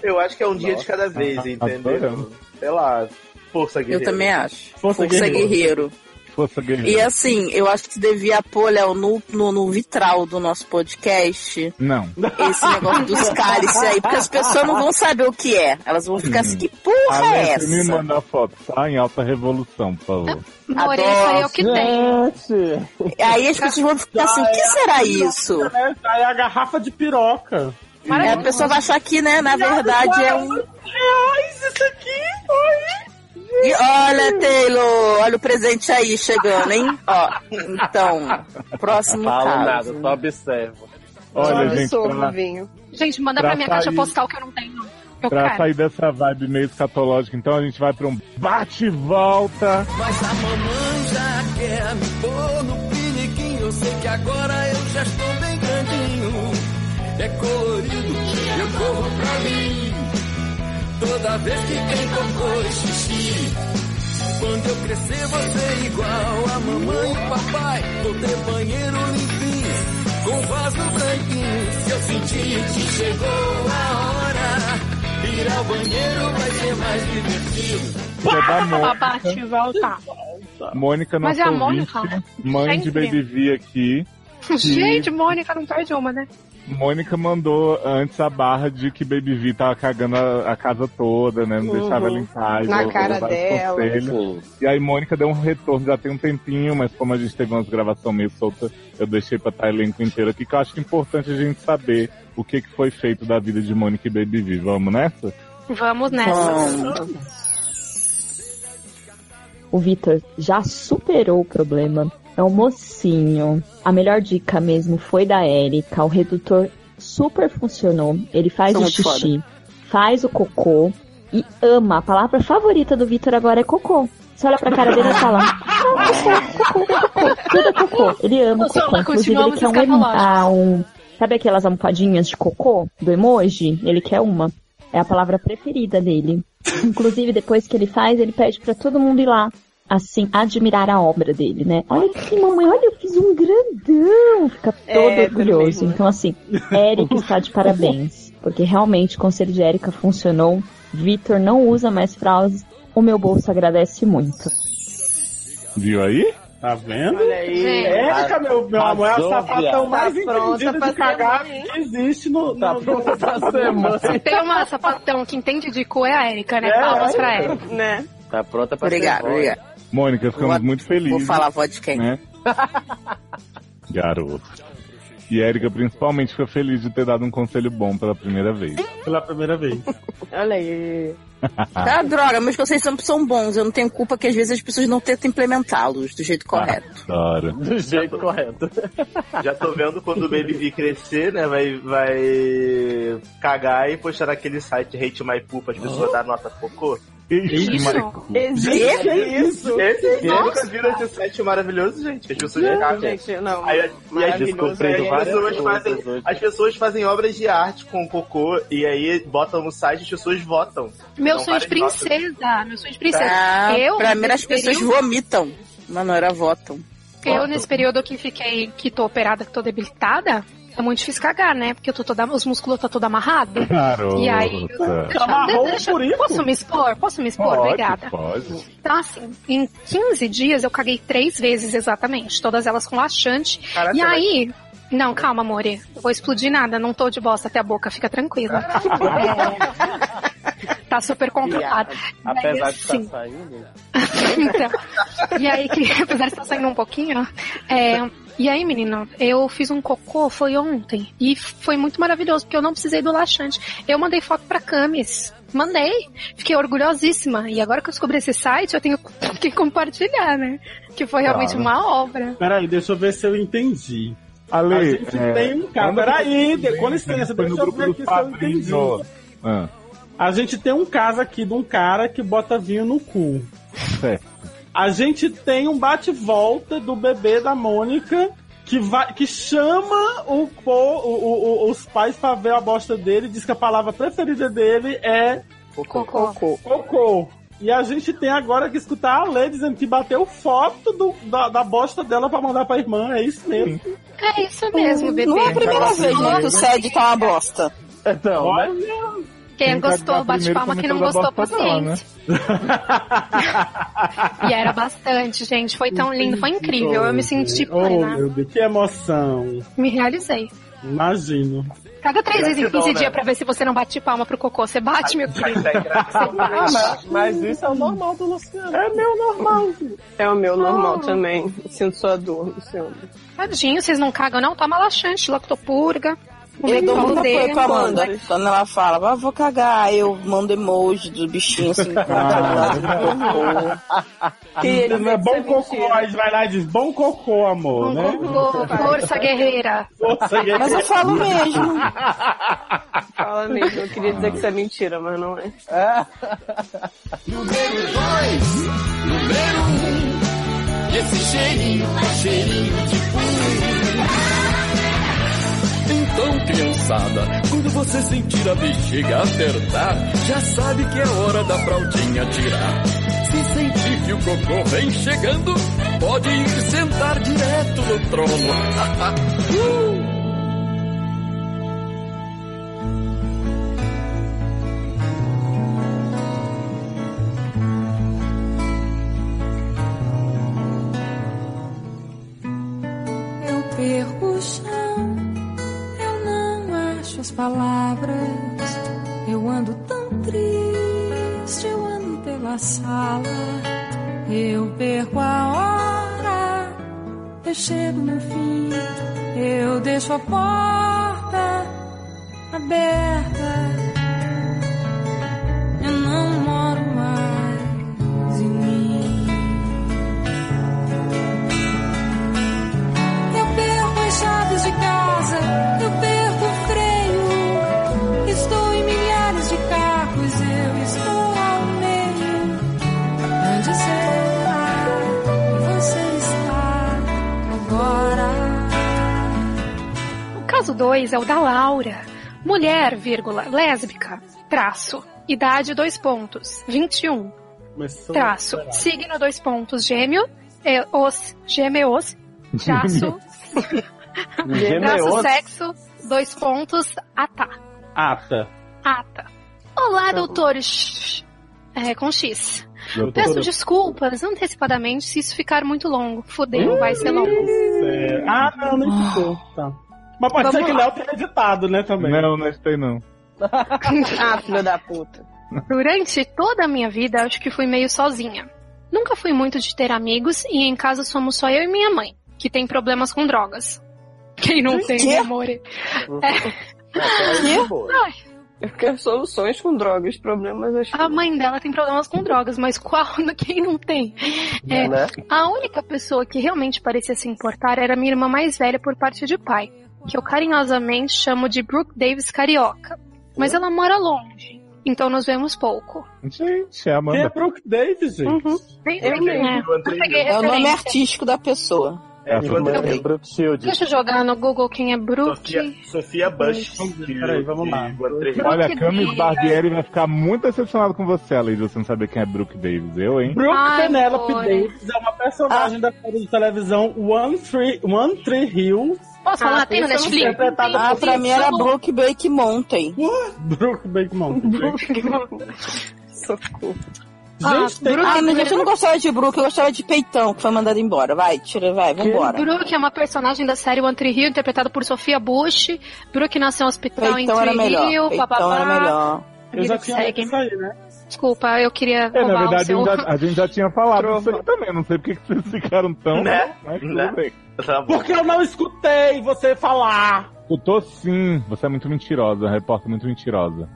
que, eu acho que é um dia de cada vez, entendeu? adorando. Sei lá, força Eu guerreira. também acho. Força Força guerreiro. guerreiro. Força guerreira. E assim, eu acho que você devia pôr, Léo, no, no, no vitral do nosso podcast, Não. esse negócio dos cálices aí, porque as pessoas não vão saber o que é. Elas vão ficar assim, que porra é Alex, me essa? manda a foto, tá? Em alta revolução, por favor. More, isso aí é o que tem. Gente! Aí as pessoas vão ficar assim, o que será isso? É, aí a garrafa de piroca. Aí a pessoa vai achar que, né, na verdade é um... Reais isso aqui, oi. E olha, Taylor, olha o presente aí chegando, hein? Ó, então, próximo Falo caso. nada, só observo. Olha, Eu gente, pra, vinho. Gente, manda Pra pra minha caixa sair- postal que eu não tenho. Eu pra quero. sair dessa vibe meio escatológica, então a gente vai pra um bate e volta. Mas a mamãe já quer me pôr no piniquinho. Eu sei que agora eu já estou bem grandinho. É colorido, eu corro pra mim. Toda vez que tem cocô e xixi. Quando eu crescer, vou ser igual a mamãe e papai. Vou ter banheiro limpinho, com vaso branquinho. Se eu sentir que chegou a hora, ir ao banheiro vai ser mais divertido. É da Mônica. Bate e volta. Mônica, Mas nossa é a Mônica? mãe de Sempre. Baby V aqui. Gente, Mônica não perde uma, né? Mônica mandou antes a barra de que Baby V tava cagando a, a casa toda, né? Não Uhum. deixava ela em casa. Na cara dela. conselhos. E aí Mônica deu um retorno, já tem um tempinho, mas como a gente teve umas gravações meio soltas, eu deixei pra estar elenco inteiro aqui, que eu acho que é importante a gente saber o que, que foi feito da vida de Mônica e Baby V. Vamos nessa? Vamos nessa. O Vitor já superou o problema. É um mocinho. A melhor dica mesmo foi da Erika. O redutor super funcionou. Ele faz Sou o xixi, faz o cocô e ama. A palavra favorita do Vitor agora é cocô. Você olha pra cara dele e fala: "Ah, cocô, cocô, cocô. Tudo é cocô. Ele ama o Nossa, cocô. Inclusive, ele quer um, ah, um. Sabe aquelas almofadinhas de cocô do emoji? Ele quer uma. É a palavra preferida dele. Inclusive, depois que ele faz, ele pede pra todo mundo ir lá, assim, admirar a obra dele, né? Olha aqui, mamãe, olha, eu fiz um grandão. Fica todo É, orgulhoso. Então, assim, Érica está de parabéns. Porque realmente o conselho de Érica funcionou. Vitor não usa mais fraudes. O meu bolso agradece muito. Viu aí? Tá vendo? Olha aí. Érica, meu, meu amor, é a sapatão mais Tá entendida de cagar mãe, que existe no... Tá no- pronta pra ser mãe. Se tem uma sapatão que entende de cu é a Erika, né? É, Palmas é. pra Erika. Né? Tá pronta pra Obrigado, ser mãe. obrigado. Mônica, ficamos Vou- muito felizes. Vou falar a voz de quem? né? Garoto. E Érica principalmente ficou feliz de ter dado um conselho bom pela primeira vez. Pela primeira vez. Olha aí. Tá, droga, meus conceitos sempre são bons. Eu não tenho culpa que às vezes as pessoas não tentam implementá-los do jeito correto. Adoro. Do jeito correto. Já tô vendo quando o Baby V crescer, né? Vai, vai cagar e postar naquele site Hate My Poop as pessoas dar nota cocô. Isso. Existe isso? Esse, esse, Nossa. nunca viram esse site maravilhoso, gente? As pessoas Não, cagam. gente, não. Aí, e as, pessoas fazem, hoje. as pessoas fazem obras de arte com cocô e aí botam no site e as pessoas votam. Meu Dão sonho de várias notas. princesa, meu sonho de princesa. Ah, eu, pra mim as pessoas período- vomitam. Mas não era votam. Eu, nesse período que fiquei, que tô operada, que tô debilitada, é muito difícil cagar, né? Porque eu tô toda, os músculos tá todo amarrado. Garota. E aí. Amarrou deixa- por isso? Posso me expor? Posso me expor? Pode, Obrigada. pode. Então, assim, em 15 dias eu caguei três vezes exatamente, todas elas com laxante. Caraca, e vai- aí. Não, calma, amore. Não vou explodir nada, não tô de bosta até a boca, fica tranquila. É, tá super controlado. Apesar E aí, de estar assim, saindo. então, e aí que, apesar de estar saindo um pouquinho, é, e aí, menina, eu fiz um cocô, foi ontem, e foi muito maravilhoso, porque eu não precisei do laxante. Eu mandei foto pra Camis, mandei, fiquei orgulhosíssima, e agora que eu descobri esse site, eu tenho que compartilhar, né? Que foi realmente Claro. uma obra. Peraí, deixa eu ver se eu entendi. Ale, a gente é, tem um cara. anda- Peraí, de- com licença, deixa eu ver aqui se eu entendi. Ah, A gente tem um caso aqui de um cara que bota vinho no cu. certo. A gente tem um bate-volta do bebê da Mônica que, vai, que chama o, po- o- o- o- os pais pra ver a bosta dele diz que a palavra preferida dele é Cocô. cocô. E a gente tem agora que escutar a Lê dizendo que bateu foto do- da, da bosta dela pra mandar pra irmã. É isso mesmo. É isso mesmo, bebê. Não é a primeira vez, né, que o SED tá uma bosta. Então, Olha, Quem gostou, bate palma. Quem não gostou, bosta dela, né? paciente. E era bastante, gente. Foi tão lindo, foi incrível. Eu me senti Oh, plena. meu Deus, que emoção. Me realizei. Imagino. Caga três vezes em Gratidão, 15 né? dias pra ver se você não bate palma pro cocô. Você bate, meu querido. Você Ah, mas, mas isso é o normal do Luciano. É meu normal. É o meu normal Ah. também. Sinto sua dor, Luciano. Tadinho, vocês não cagam, não? Toma laxante, lactopurga. Eu dou muita com a Amanda. Quando ela fala, ah, vou cagar, aí eu mando emoji do bichinho assim. Que Não é bom cocô, aí vai lá e diz bom cocô, amor, né? Cocô, força guerreira. Força, Mas eu falo mesmo. Fala mesmo, eu queria dizer que isso é mentira, mas não é. Número dois, número um. Esse cheirinho, cheirinho de pum. Criançada, quando você sentir a bexiga apertar, já sabe que é hora da fraldinha tirar. Se sentir que o cocô vem chegando, pode ir sentar direto no trono. Uh! Palavras. Eu ando tão triste, eu ando pela sala. Eu perco a hora, eu chego no fim. Eu deixo a porta aberta. O caso 2 é o da Laura. Mulher, vírgula, lésbica, traço. Idade, dois pontos. 21. Começou Traço. Signo, dois pontos. Gêmeo, é, os, gêmeos, traço. traço, sexo, dois pontos, ata. Ata. Ata. Olá, doutores. É, com X. Doutora. Peço desculpas antecipadamente se isso ficar muito longo. Fudeu, vai ser longo. É. Ah, não, nem ficou. Tá. Mas pode Vamos ser que lá. Léo tenha editado, né, também. Não, não sei não. ah, filho da puta. Durante toda a minha vida, acho que fui meio sozinha. Nunca fui muito de ter amigos e em casa somos só eu e minha mãe, que tem problemas com drogas. Quem não tem, Quê? amor? É. Quê? Ai, Eu quero soluções com drogas, problemas acho A mãe dela tem problemas com drogas, mas qual quem não tem? É, Né? A única pessoa que realmente parecia se importar era minha irmã mais velha por parte de pai, que eu carinhosamente chamo de Brooke Davis Carioca. Mas ela mora longe, então nos vemos pouco. Gente, é a Amanda. Quem é Brooke Davis, gente? Eu mesmo. Eu peguei É o nome artístico da pessoa. É, é Brooke Shield. Deixa eu jogar no Google quem é Brooke. Sofia, Sofia Bush. Peraí, vamos lá. Olha, a Camis Barbieri vai ficar muito decepcionado com você, além de você não saber quem é Brooke Davis. Eu, hein? Brooke Ai, Penelope. Davis é uma personagem da série de televisão One Tree, One Tree Hill. Posso falar? Tem no Netflix? interpretada Ah, pra mim era Brook Bake Mountain. Brooke Bake Mountain. Socorro. Gente, tem... Ah, mas gente, eu não gostava de Brook, eu gostava de Peitão, que foi mandado embora. Vai, tira, vai, vambora. Brooke é uma personagem da série One Tree Hill, interpretada por Sofia Bush. Brooke nasceu no hospital Peitão em Tree. Hill, Peitão papapá. era melhor. Eu já tinha aí, né? Desculpa, eu queria É, na verdade, o seu... a gente, já, a gente já tinha falado Trova. disso aí também. Não sei porque que vocês ficaram tão. Né? Mas tudo Né? bem. Tá. Porque eu não escutei você falar. Escutou sim. Você é muito mentirosa, repórter muito mentirosa.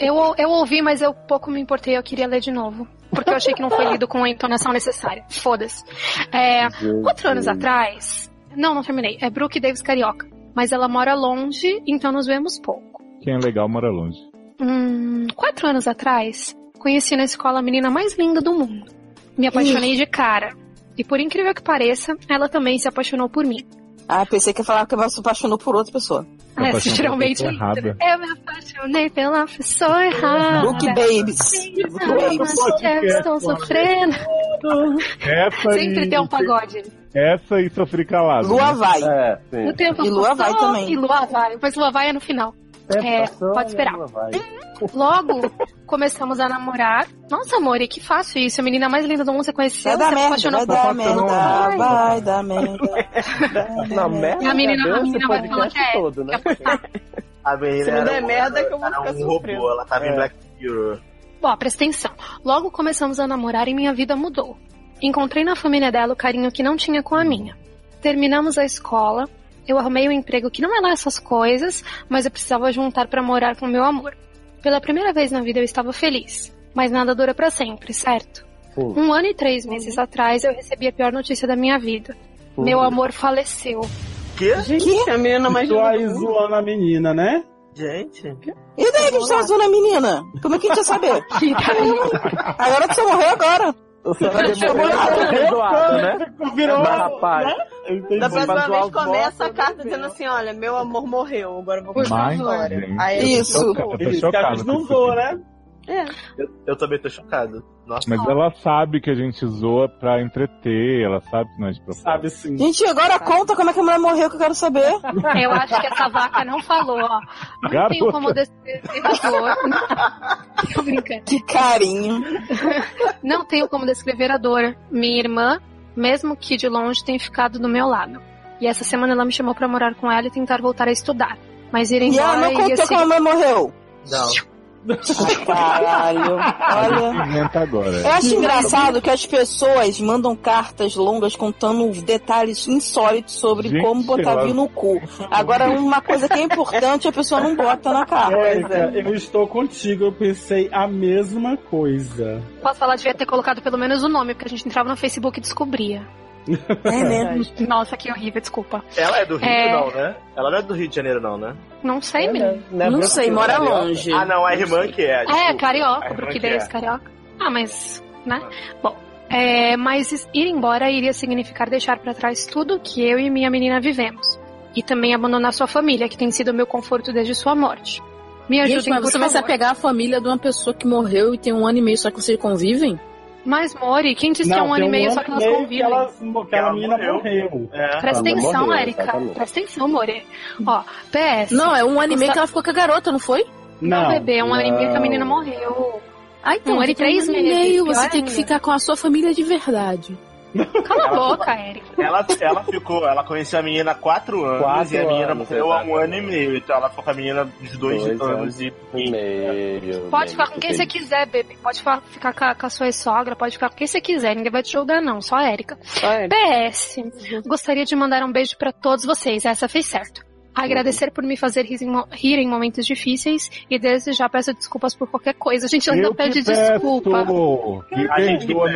Eu, eu ouvi, mas eu pouco me importei, eu queria ler de novo. Porque eu achei que não foi lido com a entonação necessária. Foda-se. É, quatro anos atrás. Não, não terminei. É Brooke Davis Carioca. Mas ela mora longe, então nos vemos pouco. Quem é legal mora longe. Hum, quatro anos atrás, conheci na escola a menina mais linda do mundo. Me apaixonei de cara. E por incrível que pareça, ela também se apaixonou por mim. Ah, pensei que ia falar que ela se apaixonou por outra pessoa. Ah, apaixonou geralmente. Eu me apaixonei pela pessoa errada. Brook Babies. Brook Babies. Estou sofrendo. Essa Sempre e, tem um pagode. Essa e sofrer calado. Lua né? vai. É, sim. O tempo E Lua vai passou, também. E Lua vai. Mas Lua vai é no final. É, passou, pode esperar. Logo, começamos a namorar. Nossa, amor, e que fácil isso. A menina mais linda do mundo você conheceu, Vai dar você merda, apaixonou vai por dar merda, vai dar merda. Não, merda. A menina- a menina vai falar que é. todo, né? A menina Se não der um- merda, que eu vou ficar um robô, sofrendo. ela tava em É. Black Mirror. Bom, presta atenção. Logo começamos a namorar e minha vida mudou. Encontrei na família dela o carinho que não tinha com a minha. Terminamos a escola, eu arrumei um emprego que não é lá essas coisas, mas eu precisava juntar pra morar com meu amor. Pela primeira vez na vida eu estava feliz, mas nada dura pra sempre, certo? Um ano e três meses atrás eu recebi a pior notícia da minha vida. Meu amor faleceu. Quê? Gente, a menina mais aí zoando a menina, né? Gente. E daí que a gente tava zoando a menina? Como é que a gente ia saber? Agora você morreu agora. Vai demorar pra ser zoado, né? Virou, Mas, rapaz, né? Da vez começa a carta dizendo não assim, olha, meu amor morreu, agora eu vou contar a história. Isso. Isso, que a gente não aqui. né? É. Eu, eu também tô chocado. Nossa. Mas ela sabe que a gente zoa pra entreter, ela sabe que não é de propósito. Sabe sim. Gente, agora conta como é que a mulher morreu que eu quero saber. Eu acho que essa vaca não falou, ó. Não Garota. tenho como descrever a dor. Tô brincando. Que carinho. Não tenho como descrever a dor. Minha irmã, mesmo que de longe, tem ficado do meu lado. E essa semana ela me chamou pra morar com ela e tentar voltar a estudar. Mas ir E ela embora não contou como a mulher morreu. Não. Caralho. Olha. Agora. Eu acho engraçado que as pessoas mandam cartas longas contando detalhes insólitos sobre Gente, como botar vinho no cu. Agora, uma coisa que é importante, a pessoa não bota na carta. Érica, eu estou contigo, eu pensei a mesma coisa. Posso falar, devia ter colocado pelo menos o nome, porque a gente entrava no Facebook e descobria. É, né? Nossa, que horrível, desculpa. Ela é do Rio, É. não, né? Ela não é do Rio de Janeiro, não, né? Não sei, menino. Não sei, mora longe. Ah, não, a irmã que é. É, desculpa. A carioca, irmã porque que daí é. é carioca. Ah, mas, né? Bom, é, mas ir embora iria significar deixar pra trás tudo que eu e minha menina vivemos. E também abandonar sua família, que tem sido meu conforto desde sua morte. Me ajudem, Gente, mas você vai se apegar à família de uma pessoa que morreu e tem um ano e meio só que vocês convivem? Mas, Mori, quem disse que é um ano e meio só que elas Que, convivem? ela, que aquela menina morreu. morreu. É. Presta Ela atenção, morreu, Erika. Presta atenção, More. Ó, PS. Não, é um ano e meio que ela ficou com a garota, não foi? Não, Não. bebê, é um ano e meio que a Não. menina morreu. Ah, então, Um ano e três ano e meses, meio, você tem que ficar com a sua família de verdade. Cala a boca, Erika. Ela, ela ficou, ela conheceu a menina há quatro anos Quatro e a menina anos, morreu há um ano e meio. Então ela ficou com a menina de dois, Dois anos e meio. Pode ficar com quem você quiser, bebê. Pode ficar, ficar com, a, com a sua sogra, pode ficar com quem você quiser. Ninguém vai te julgar, não. Só a Erika. Só. PS. Gostaria de mandar um beijo pra todos vocês. Essa fez certo. Agradecer por me fazer rir em, mo- rir em momentos difíceis e desde já peço desculpas por qualquer coisa. A gente ainda pede peço. desculpa. Que A gente perdoa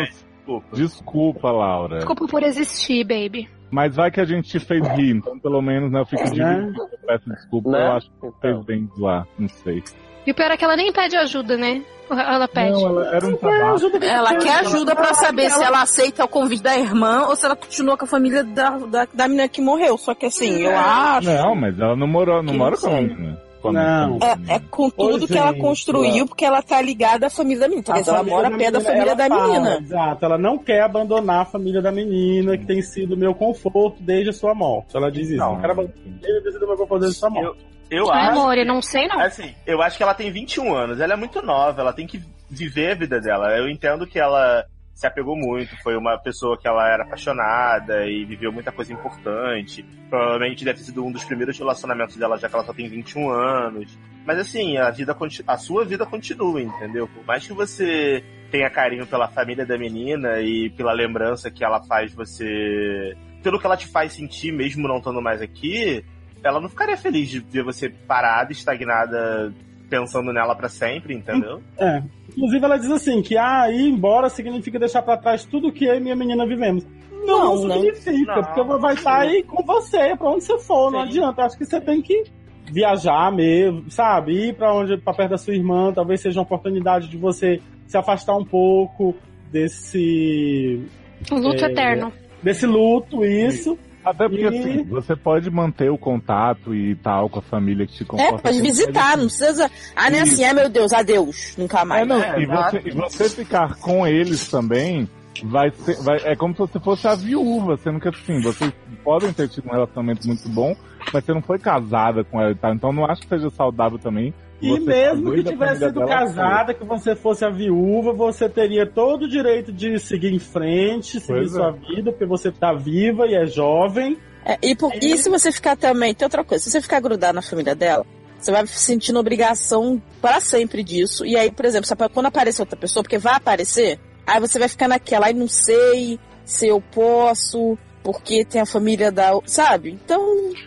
nos- Desculpa, Laura. Desculpa por existir, baby. Mas vai que a gente te fez rir, então pelo menos né, eu fico Né? dividido. Eu peço desculpa, Né? eu acho que fez bem zoar, não sei. E o pior é que ela nem pede ajuda, né? Ela pede. Não, ela era um trabalho. Ela quer ajuda pra saber se ela aceita o convite da irmã ou se ela continua com a família da, da, da menina que morreu. Só que assim, eu acho. Não, mas ela não morou, não Que mora não com a menina. Não. menina. É, é com tudo Ô, que ela construiu, porque ela tá ligada à família da menina. Quer dizer, A ela mora perto da família da fala, menina. Exato, ela não quer abandonar a família da menina, que tem sido meu conforto desde a sua morte. Ela diz isso, não, quero abandonar a família desde o meu conforto desde a sua morte. Eu Ai, acho. amor, eu não sei não. Assim, eu acho que ela tem 21 anos, ela é muito nova, ela tem que viver a vida dela. Eu entendo que ela se apegou muito, foi uma pessoa que ela era apaixonada e viveu muita coisa importante. Provavelmente deve ter sido um dos primeiros relacionamentos dela, já que ela só tem 21 anos. Mas assim, a vida a sua vida continua, entendeu? Por mais que você tenha carinho pela família da menina e pela lembrança que ela faz você. pelo que ela te faz sentir, mesmo não estando mais aqui, ela não ficaria feliz de ver você parada, estagnada, pensando nela pra sempre, entendeu? É. Inclusive ela diz assim, que ah, ir embora significa deixar pra trás tudo que eu e minha menina vivemos. Não, Não, não. significa, Não. porque vai estar aí com você, pra onde você for, não Sim. adianta. Acho que você tem que viajar mesmo, sabe? Ir pra onde, pra perto da sua irmã, talvez seja uma oportunidade de você se afastar um pouco desse O luto É, eterno. desse luto, isso. Até porque E- assim, você pode manter o contato e tal com a família que te É, conforta. pode visitar, não precisa. Ah, não é assim, ai meu Deus, adeus, nunca mais. É, não, É, e, você, e você ficar com eles também vai ser. Vai, é como se você fosse a viúva, sendo que assim, vocês podem ter tido um relacionamento muito bom, mas você não foi casada com ela e tal. Então não acho que seja saudável também. E você mesmo que tivesse sido casada, que você fosse a viúva, você teria todo o direito de seguir em frente, seguir Pois é. sua vida, porque você tá viva e é jovem. É, e, por- e se você ficar também, tem outra coisa, se você ficar grudado na família dela, você vai se sentindo obrigação para sempre disso. E aí, por exemplo, quando aparecer outra pessoa, porque vai aparecer, aí você vai ficar naquela, aí não sei se eu posso, porque tem a família da. Sabe? Então,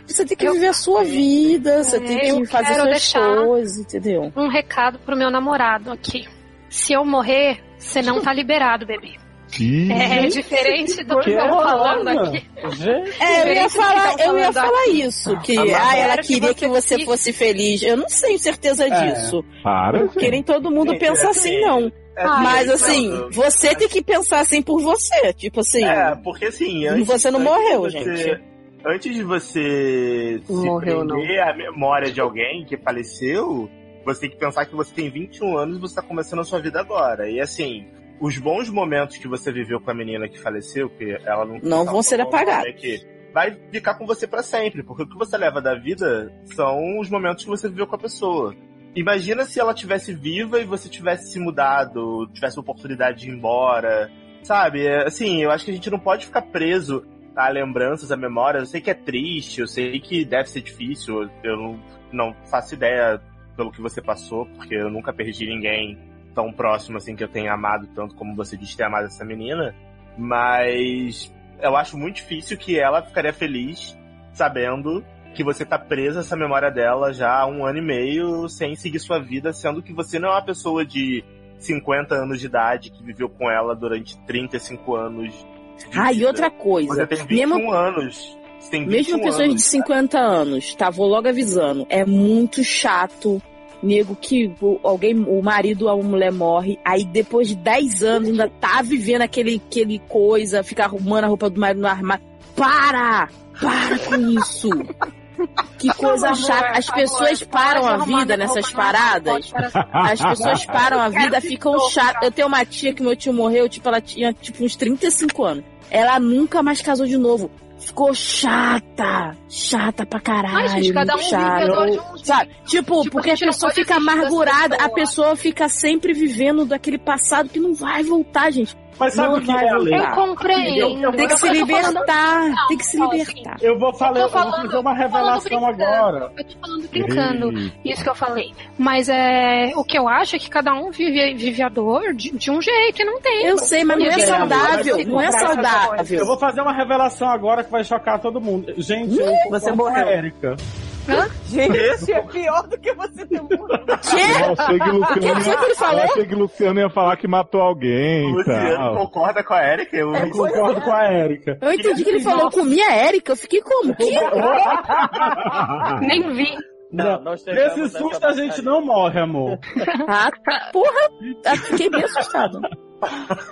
você tem que Eu- viver a sua vida, você É, tem eu que fazer quero suas coisas, entendeu? Um recado pro meu namorado aqui. Se eu morrer, você não tá liberado, bebê. Ih, É diferente do que eu tô falando aqui. É, eu ia que falar, eu ia falar aqui. isso, que ah, ela que queria você que você fosse feliz. Eu não tenho certeza É. disso. Para, Porque gente. nem todo mundo Gente, pensa é assim, assim, não. É Mas assim, não, você tem que pensar assim por você. Tipo assim, É, porque assim, antes, você não antes morreu, você- gente. Antes de você se Morreu, não. prender à memória de alguém que faleceu, você tem que pensar que você tem 21 anos e você tá começando a sua vida agora. E assim, os bons momentos que você viveu com a menina que faleceu, que ela não Não vão ser falou, apagados. né, que vai ficar com você pra sempre, porque o que você leva da vida são os momentos que você viveu com a pessoa. Imagina se ela tivesse viva e você tivesse se mudado, tivesse a oportunidade de ir embora, sabe? É, Assim, eu acho que a gente não pode ficar preso a lembranças, a memórias. Eu sei que é triste, eu sei que deve ser difícil, eu não, não faço ideia pelo que você passou, porque eu nunca perdi ninguém tão próximo assim que eu tenha amado tanto como você diz ter amado essa menina, mas eu acho muito difícil que ela ficaria feliz sabendo que você tá presa essa memória dela já há um ano e meio sem seguir sua vida, sendo que você não é uma pessoa de 50 anos de idade que viveu com ela durante 35 anos. de Ah, e vida. outra coisa. Você tem 21 Mesmo, anos. Você tem 21 mesmo pessoas de anos. 50 anos, tá? Vou logo avisando. É muito chato. Nego que alguém, o marido ou a mulher morre, aí depois de 10 anos ainda tá vivendo aquele, aquele coisa, fica arrumando a roupa do marido no armário. Para! Para com isso! Que coisa chata. As pessoas param a vida nessas paradas. As pessoas param a vida, ficam chatas. Eu tenho uma tia que meu tio morreu, tipo, ela tinha tipo uns 35 anos. Ela nunca mais casou de novo. Ficou chata. Chata pra caralho. Ai, gente, cada um a chata. de um Sabe? Tipo, Tipo, porque a a pessoa fica dessa amargurada, a pessoa. pessoa fica sempre vivendo daquele passado que não vai voltar, gente. Mas sabe não o que é, Ale? voltar. Eu compreendo. Tem que Eu se libertar. falando- Tem que se libertar. Eu vou falar, Eu eu tô vou falando- fazer uma falando revelação agora. Eu tô falando brincando, Ei. isso que eu falei. Mas é, o que eu acho é que cada um vive, vive a dor de, de um jeito e não tem. Eu sei, mas não é saudável. Não é Eu saudável. vou fazer uma revelação agora que vai chocar todo mundo. Gente, eu você a morreu. Érica. Gente, é pior do que você ter morrido. Eu achei que Luciano, eu achei que Luciano ia falar que matou alguém. e Luciano tal. concorda com a Erika? Eu, Eu concordo com a Erika. Eu entendi que ele falou, eu comi a Erika, eu fiquei como? Que? Nem vi. Não, chegamos Nesse nessa susto a gente não morre, amor. Ah, tá. porra, ah, fiquei bem assustada.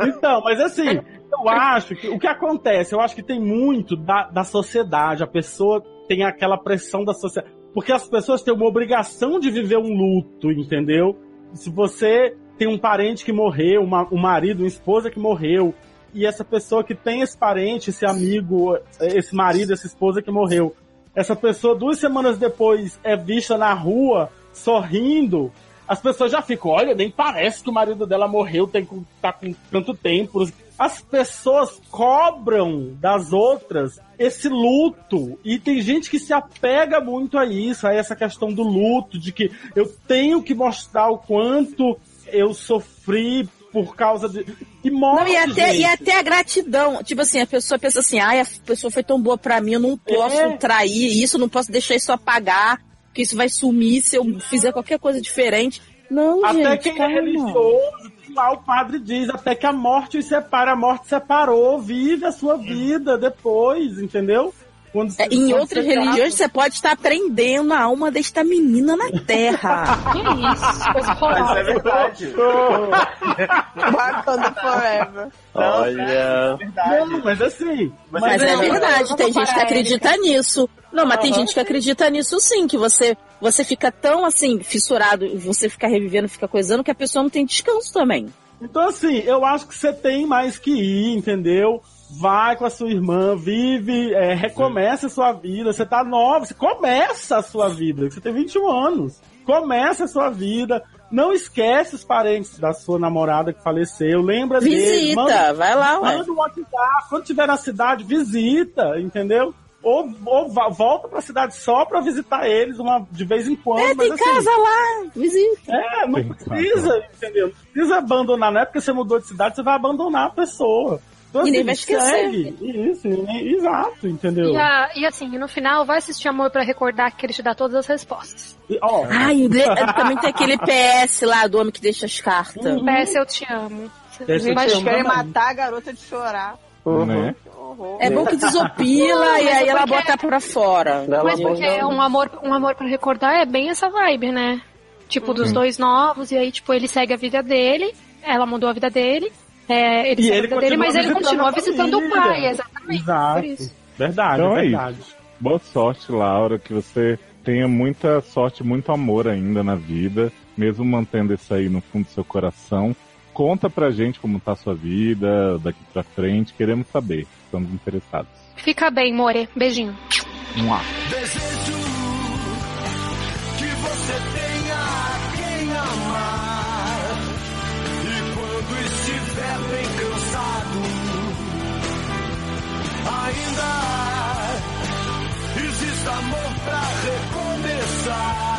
Então, mas assim, eu acho que o que acontece, eu acho que tem muito da, da sociedade, a pessoa tem aquela pressão da sociedade. Porque as pessoas têm uma obrigação de viver um luto, entendeu? Se você tem um parente que morreu, uma, um marido, uma esposa que morreu, e essa pessoa que tem esse parente, esse amigo, esse marido, essa esposa que morreu, essa pessoa duas semanas depois é vista na rua sorrindo, as pessoas já ficam, olha, nem parece que o marido dela morreu, tem tá com tanto tempo. As pessoas cobram das outras esse luto. E tem gente que se apega muito a isso, a essa questão do luto, de que eu tenho que mostrar o quanto eu sofri por causa de. E morre, Não, e até, gente. e até a gratidão. Tipo assim, a pessoa pensa assim, ai, a pessoa foi tão boa pra mim, eu não posso É. trair isso, não posso deixar isso apagar, que isso vai sumir se eu fizer qualquer coisa diferente. Não, Até gente, quem calma. é religioso, lá o padre diz, até que a morte os separa, a morte separou, vive a sua vida depois, entendeu? Quando, É, em quando outras religiões, você pode estar aprendendo a alma desta menina na terra. Que isso? Coisa Mas é verdade. Wakanda Forever. Olha. Não, mas assim. Mas é verdade, tem gente que acredita nisso. Não, mas tem Aham. gente que acredita nisso sim, que você, você fica tão assim, fissurado, você fica revivendo, fica coisando, que a pessoa não tem descanso também. Então, assim, eu acho que você tem mais que ir, entendeu? Vai com a sua irmã, vive, é, recomeça a sua vida. Você tá nova, você começa a sua vida. Você tem 21 anos. Começa a sua vida. Não esquece os parentes da sua namorada que faleceu. Lembra deles. Visita, vai lá, ué. Manda um WhatsApp. Quando tiver na cidade, visita, entendeu? Ou, ou volta pra cidade só pra visitar eles uma, de vez em quando. É, mas tem assim, casa lá, visita. é, não precisa, entendeu? Não precisa abandonar, não é porque você mudou de cidade, você vai abandonar a pessoa. Então, E nem assim, vai esquecer. segue. Isso, nem- exato, entendeu? E, a- e assim, no final, vai assistir Amor pra recordar que ele te dá todas as respostas. E, Ai, e de- também tem aquele PS lá do homem que deixa as cartas. PS, eu te amo. Esse eu Mas te amo querem também. matar a garota de chorar. Né? É bom que desopila e Mas aí é ela porque- bota pra fora. Mas porque é um amor, um amor pra recordar é bem essa vibe, né? Tipo, dos Uhum. dois novos, e aí, tipo, ele segue a vida dele, ela mudou a vida dele, é, ele E ele dele, mas continua ele continua visitando o pai, exatamente. Exato. Por isso. Verdade, Então é verdade. isso. Boa sorte, Laura, que você tenha muita sorte, muito amor ainda na vida, mesmo mantendo isso aí no fundo do seu coração. Conta pra gente como tá a sua vida daqui pra frente, queremos saber, estamos interessados. Fica bem, More. Beijinho. Mua. Desejo que você tenha quem amar. Bem cansado, ainda existe amor pra recomeçar.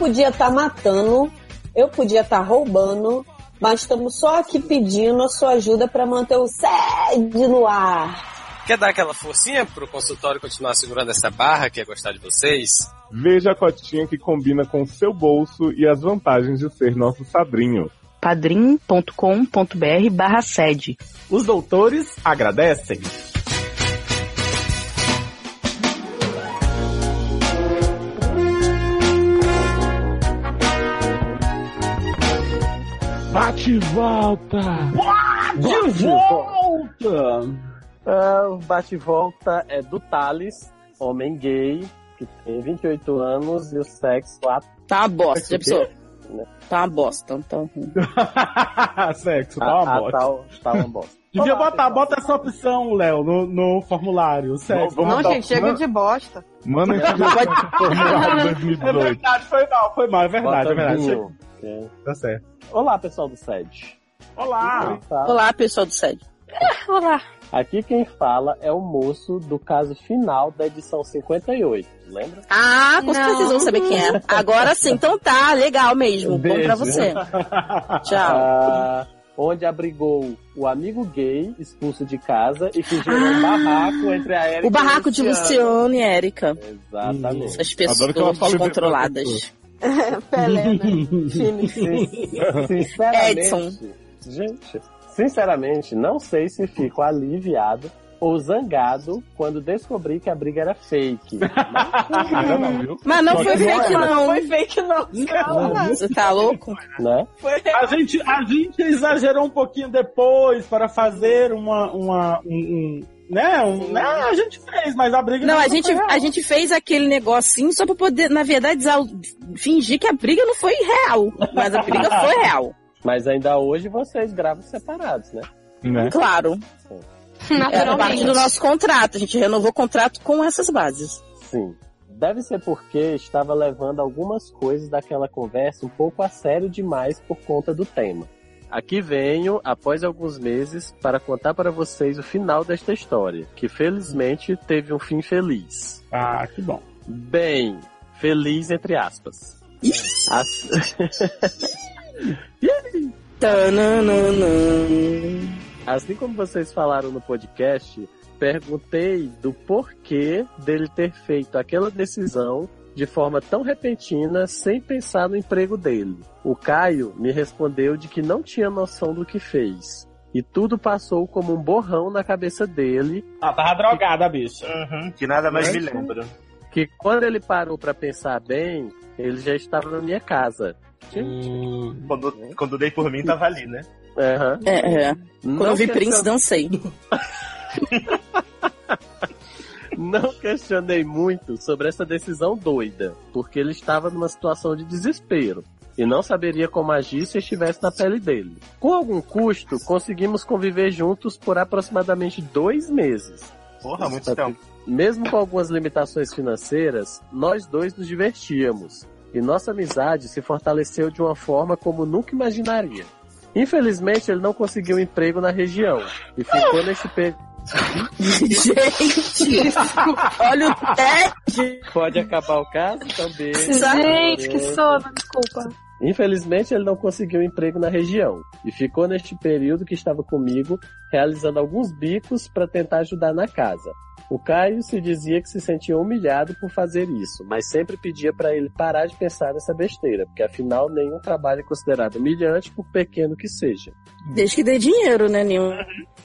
Podia estar matando, eu podia estar roubando, mas estamos só aqui pedindo a sua ajuda para manter o sede no ar. Quer dar aquela forcinha pro consultório continuar segurando essa barra que é gostar de vocês? Veja a cotinha que combina com o seu bolso e as vantagens de ser nosso padrinho. padrim.com.br barra sede. Os doutores agradecem. Bate e volta! De volta! Ah, o bate-volta é do Thales, homem gay, que tem 28 anos e o sexo Tá uma bosta, já pensou? Tá uma bosta, então. Sexo, tá A- uma a bosta. tal- tá uma bosta. Devia Olá, botar, bota essa opção, Léo, no, no formulário. Sexo. Não, dar- gente, chega de bosta. Manda esse formulário É 2018. verdade, foi mal, foi mal, é verdade, Bota é verdade. É. Tá certo. Olá, pessoal do SED. Olá! Olá, pessoal do SED. Olá. Aqui quem fala é o moço do caso final da edição 58, lembra? Ah, com Não. certeza vão saber quem é. Agora sim, então tá, legal mesmo. Bom Beijo. pra você. Tchau. Ah, onde abrigou o amigo gay expulso de casa e que gerou um barraco entre a Erika O barraco de e Luciano e Érica. Exatamente. Essas que ela pessoas descontroladas. Pelé, né? Time. Sinceramente, Edson. gente, sinceramente, não sei se fico aliviado ou zangado quando descobri que a briga era fake. Não, não, viu? Mas não foi não fake, não. Foi fake, não. Calma. Você tá louco? né? A gente, a gente exagerou um pouquinho depois para fazer uma. uma um, um- né? Um, né? A gente fez, mas a briga Não, a foi gente, real. a gente fez aquele negocinho só pra poder, na verdade, fingir que a briga não foi real. Mas a briga foi real. Mas ainda hoje vocês gravam separados, né? Né? Claro. Era parte do nosso contrato. A gente renovou o contrato com essas bases. Sim. Deve ser porque estava levando algumas coisas daquela conversa um pouco a sério demais por conta do tema. Aqui venho, após alguns meses, para contar para vocês o final desta história, que felizmente teve um fim feliz. Ah, que bom. Bem, feliz entre aspas. As-. Assim como vocês falaram no podcast, perguntei do porquê dele ter feito aquela decisão de forma tão repentina sem pensar no emprego dele. O Caio me respondeu de que não tinha noção do que fez. E tudo passou como um borrão na cabeça dele, Ah, tava drogada, bicha. Uhum, que nada mais me lembra. que quando ele parou pra pensar bem, ele já estava na minha casa. Quando, quando dei por mim, tava ali, né? Aham. É, é. Quando Não eu vi question- Prince, dancei. Não questionei muito sobre essa decisão doida, porque ele estava numa situação de desespero e não saberia como agir se estivesse na pele dele. Com algum custo, conseguimos conviver juntos por aproximadamente dois meses. Porra, muito tempo. Mesmo com algumas limitações financeiras, nós dois nos divertíamos e nossa amizade se fortaleceu de uma forma como nunca imaginaria. Infelizmente, ele não conseguiu emprego na região e ficou nesse pe... Gente, olha o Ted. Pode acabar o caso também. Gente, que sono, desculpa. Infelizmente, ele não conseguiu emprego na região e ficou neste período que estava comigo realizando alguns bicos para tentar ajudar na casa. O Caio se dizia que se sentia humilhado por fazer isso, mas sempre pedia para ele parar de pensar nessa besteira, porque afinal nenhum trabalho é considerado humilhante, por pequeno que seja. Desde que dê dinheiro, né, Nil?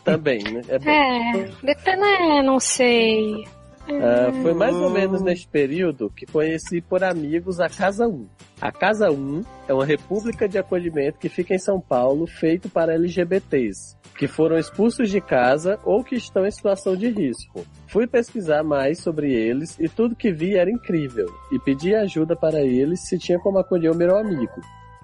Também, né? É bom. É, depende, é, não sei. Ah, foi mais ou menos neste período que conheci por amigos a Casa 1. A Casa 1 é uma república de acolhimento que fica em São Paulo, feito para LGBTs, que foram expulsos de casa ou que estão em situação de risco. Fui pesquisar mais sobre eles e tudo que vi era incrível, e pedi ajuda para eles se tinha como acolher o meu amigo.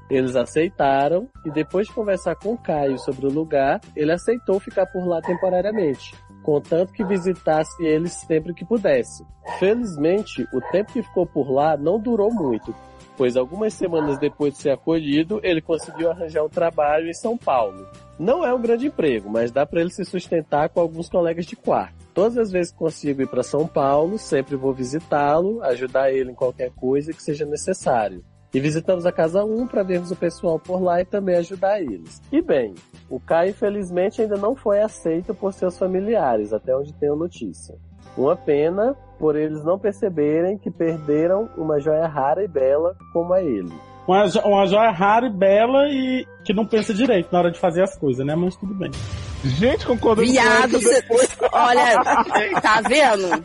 Eles aceitaram e depois de conversar com o Caio sobre o lugar, ele aceitou ficar por lá temporariamente, contanto que visitasse eles sempre que pudesse. Felizmente, o tempo que ficou por lá não durou muito, pois algumas semanas depois de ser acolhido, ele conseguiu arranjar um trabalho em São Paulo. Não é um grande emprego, mas dá para ele se sustentar com alguns colegas de quarto. Todas as vezes que consigo ir para São Paulo, sempre vou visitá-lo, ajudar ele em qualquer coisa que seja necessário. E visitamos a casa 1 para vermos o pessoal por lá e também ajudar eles. E bem, o Caio infelizmente ainda não foi aceito por seus familiares, até onde tenho notícia. Uma pena por eles não perceberem que perderam uma joia rara e bela como a ele. Uma, jo- uma joia rara e bela e que não pensa direito na hora de fazer as coisas, né? Mas tudo bem. Gente, concordando Viado, com você... olha, tá vendo?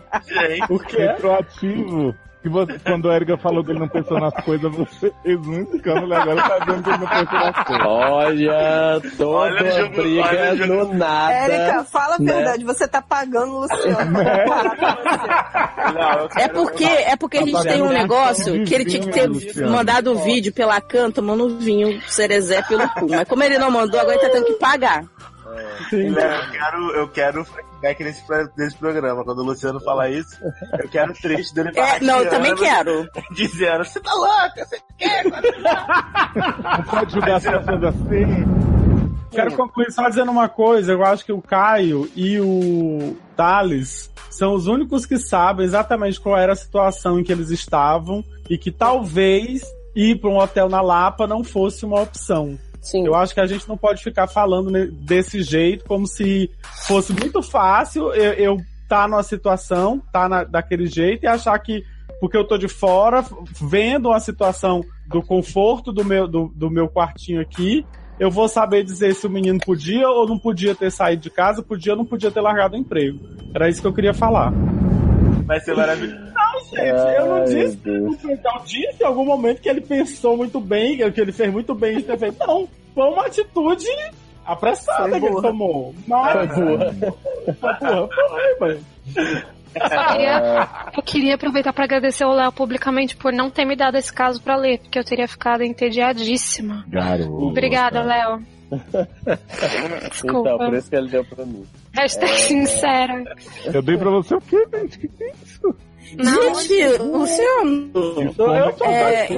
O quê? Retroativo. que você, quando a Erika falou que ele não pensou nas coisas, você fez um escândalo e agora tá dizendo que ele não pensou nas coisas. Olha, toda Olha o jogo- briga olha o jogo- no nada. Érica, fala a né? verdade, você tá pagando o Luciano com você. É porque, é porque a gente tem um negócio que ele tinha que ter Luciano. mandado o vídeo pela can tomando vinho cerezé pelo cu. Mas como ele não mandou, agora ele tá tendo que pagar. Eu quero, eu quero feedback nesse, nesse programa. Quando o Luciano falar isso, eu quero o trecho dele É, não, eu também quero. Dizendo, você tá louca, você quer? Não pode julgar as pessoas assim. Quero concluir só dizendo uma coisa. Eu acho que o Caio e o Thales são os únicos que sabem exatamente qual era a situação em que eles estavam e que talvez ir para um hotel na Lapa não fosse uma opção. Eu acho que a gente não pode ficar falando desse jeito, como se fosse muito fácil eu, eu tá numa situação, tá na- daquele jeito e achar que porque eu tô de fora, vendo uma situação do conforto do meu, do, do meu quartinho aqui, eu vou saber dizer se o menino podia ou não podia ter saído de casa, podia ou não podia ter largado o emprego. Era isso que eu queria falar. Vai ser maravilhoso. Não, gente, eu não Ai, disse. Eu disse em algum momento que ele pensou muito bem, que ele fez muito bem de ter feito. Não, foi uma atitude apressada Foi que ele tomou. Mas, Foi boa. Foi mas. Eu queria, eu queria aproveitar para agradecer ao Léo publicamente por não ter me dado esse caso para ler, porque eu teria ficado entediadíssima. Garoto. Obrigada, Léo. Desculpa. Então, por isso que ele deu pra mim. Hashtag É. sincera. Eu dei pra você o quê, gente? Que que é? Gente, Luciano. Eu tô, eu tô É, aqui.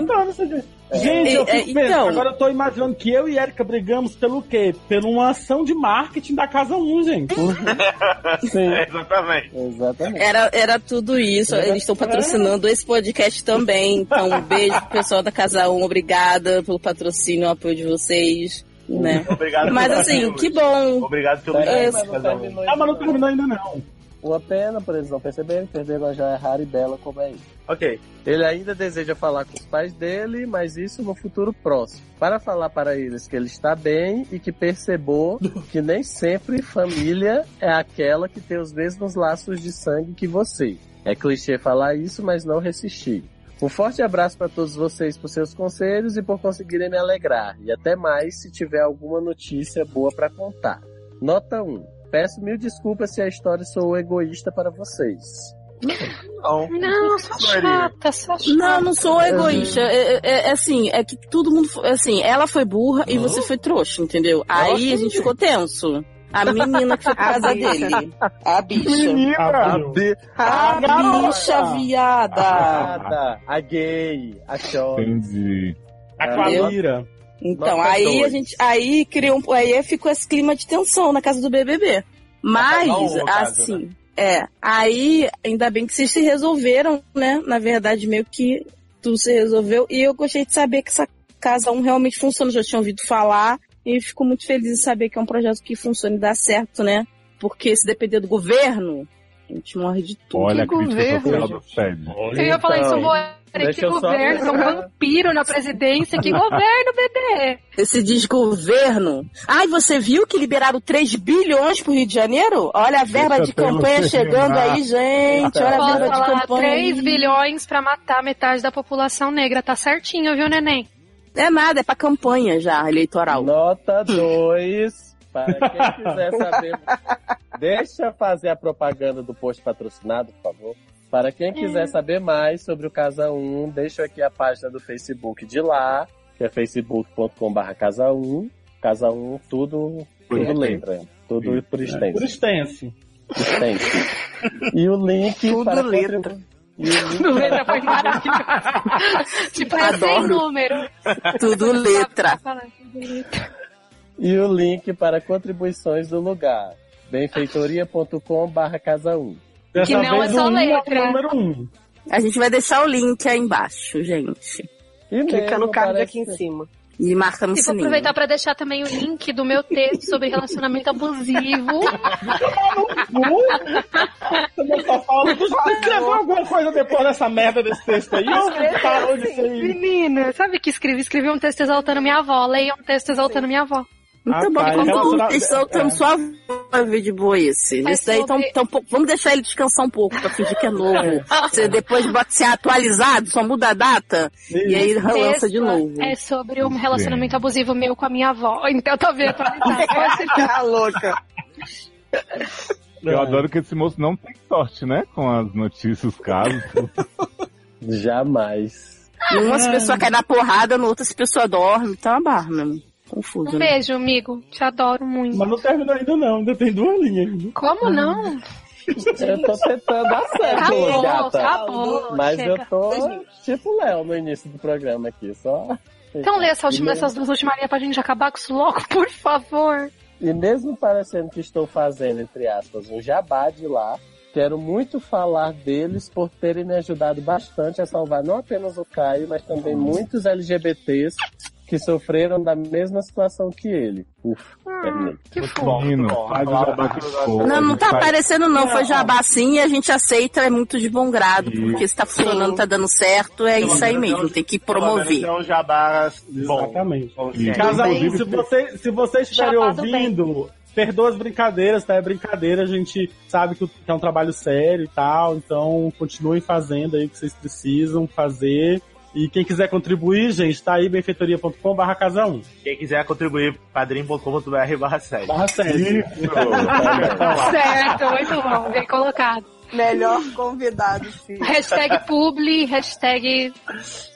Gente, eu É, fico pensando, então- agora eu tô imaginando que eu e Erika brigamos pelo quê? Por uma ação de marketing da Casa 1, gente. Sim, Exatamente. exatamente. Era, era tudo isso. Eles estão patrocinando esse podcast também. Então, um beijo pro pessoal da Casa 1. Obrigada pelo patrocínio, o apoio de vocês. Né? Obrigado Mas assim, que bom. Obrigado pelo É, Ah, mas não terminou ainda não. Uma pena por eles não perceberem, perderam uma joia rara e bela como é ele. Ok. Ele ainda deseja falar com os pais dele, mas isso no futuro próximo. Para falar para eles que ele está bem e que percebeu que nem sempre família é aquela que tem os mesmos laços de sangue que você. É clichê falar isso, mas não resistir. Um forte abraço para todos vocês por seus conselhos e por conseguirem me alegrar. E até mais se tiver alguma notícia boa para contar. Nota 1. Peço mil desculpas se a história sou egoísta para vocês. Não. Não, só chata, só chata. Não, não sou egoísta. É, é- é assim, é que todo mundo. foi- Assim, ela foi burra e você foi trouxa, entendeu? Aí a gente ficou tenso. A menina que foi pra A casa dele. A bicha. A, B, A bicha viada. Nada, a gay, a chora. Entendi. A Entendeu? Então, aí a dois. gente. Aí criou um, Aí ficou esse clima de tensão na casa do BBB. Mas, no caso, assim. É. Aí, ainda bem que vocês se resolveram, né? Na verdade, meio que tudo se resolveu. E eu gostei de saber que essa casa 1 realmente funciona. Já tinha ouvido falar. E fico muito feliz em saber que é um projeto que funciona e dá certo, né? Porque se depender do governo, a gente morre de tudo. Olha Que governo, SED. Eu ia falar isso, amor. deixa Que eu só- governo, um vampiro na presidência. Que governo, bebê? Esse desgoverno. Ai, você viu que liberaram 3 bilhões pro Rio de Janeiro? Olha a verba Deixa de campanha chegando terminar. aí, gente. Olha a verba de falar campanha. 3 aí. bilhões pra matar metade da população negra. Tá certinho, viu, neném? É nada, é pra campanha já, eleitoral. Nota 2. Para quem quiser saber. Deixa eu fazer a propaganda do post patrocinado, por favor. Para quem quiser saber mais sobre o Casa 1, deixa aqui a página do Facebook de lá, que é facebook.com.br Casa 1. Casa 1, tudo, tudo letra. Tudo por Por extenso. extenso. extenso. E o link Tudo para letra. contribuir. E o link No letra foi maravilhoso. tipo, é sem Adoro. número. Tudo letra. Falar tudo letra. E o link para contribuições do lugar. benfeitoria.com.br casa 1. Dessa Que não vez é só o um letra. um. A gente vai deixar o link aí embaixo, gente. E Clica mesmo no card parece- aqui em cima. E marca no E vou sininho. aproveitar pra deixar também o link do meu texto sobre relacionamento abusivo. Você só fala do Você escreveu alguma coisa depois dessa merda desse texto aí? De ser? Menina, sabe que escrevi? Escrevi um texto exaltando minha avó. Leia um texto exaltando minha avó. Então, bom, tá, então, relaciona- eles estão é. sua voz de boa esse. É Esse daí tão, sobre- tão vamos deixar ele descansar um pouco pra fingir que é novo. Você depois bota ser atualizado, só muda a data e aí relança de novo. É sobre um relacionamento abusivo meu com a minha avó. Então vendo atualizado. Tá louca. Eu adoro que esse moço não tem sorte, né? Com as notícias, os casos. Jamais. Umas pessoas caem na porrada, no outras pessoas dormem. Tá uma barra mesmo. Confuso. Um né? beijo, amigo. Te adoro muito. Mas não terminou ainda não, ainda tem duas linhas. ainda. Como não? Eu tô tentando dar certo Acabou, hoje, gata. acabou, Mas chega. eu tô tipo o Léo no início do programa aqui, só. Então lê essa última, essas duas últimas linhas pra gente acabar com isso logo, por favor. E mesmo parecendo que estou fazendo, entre aspas, um jabá de lá, quero muito falar deles por terem me ajudado bastante a salvar não apenas o Caio, mas também muitos LGBTs que sofreram da mesma situação que ele. Ufa, terminei. Que Menino, faz o jabá que for. Não, não tá Faz- aparecendo não, foi jabá sim e a gente aceita, é muito de bom grado, porque se tá funcionando, tá dando certo, é isso aí mesmo, tem que promover. É um jabá bom. Exatamente. Consciente. Casa um, Inclusive, se, você, se vocês estiverem ouvindo, perdoa as brincadeiras, tá? É brincadeira, a gente sabe que é um trabalho sério e tal, então continuem fazendo aí o que vocês precisam fazer. E quem quiser contribuir, gente, tá aí, benfeitoria.com barra casa 1. Quem quiser contribuir, padrim.com.br barra 7. Barra 7. Certo, muito bom, bem colocado. Melhor convidado, filho. Hashtag publi, hashtag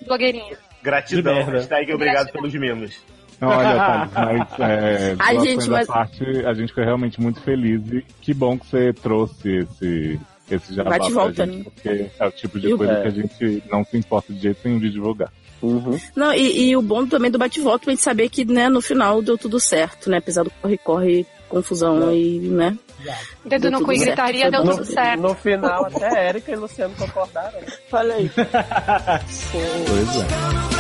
blogueirinha. Gratidão, hashtag obrigado pelos mimos. Não, olha, Thales, mas é, Ai, gente, mas- parte, a gente foi realmente muito feliz e que bom que você trouxe esse, esse jabá de pra volta, gente, né? porque é o tipo de E coisa É. que a gente não se importa de jeito nenhum de divulgar. Uhum. Não, e, e o bom também do bate-volta é a gente saber que, né, no final deu tudo certo, né? Apesar do corre-corre, confusão e, né? Dedo Deu no cu e gritaria, deu tudo certo. No final, até Érica e Luciano concordaram. Falei. Pois é.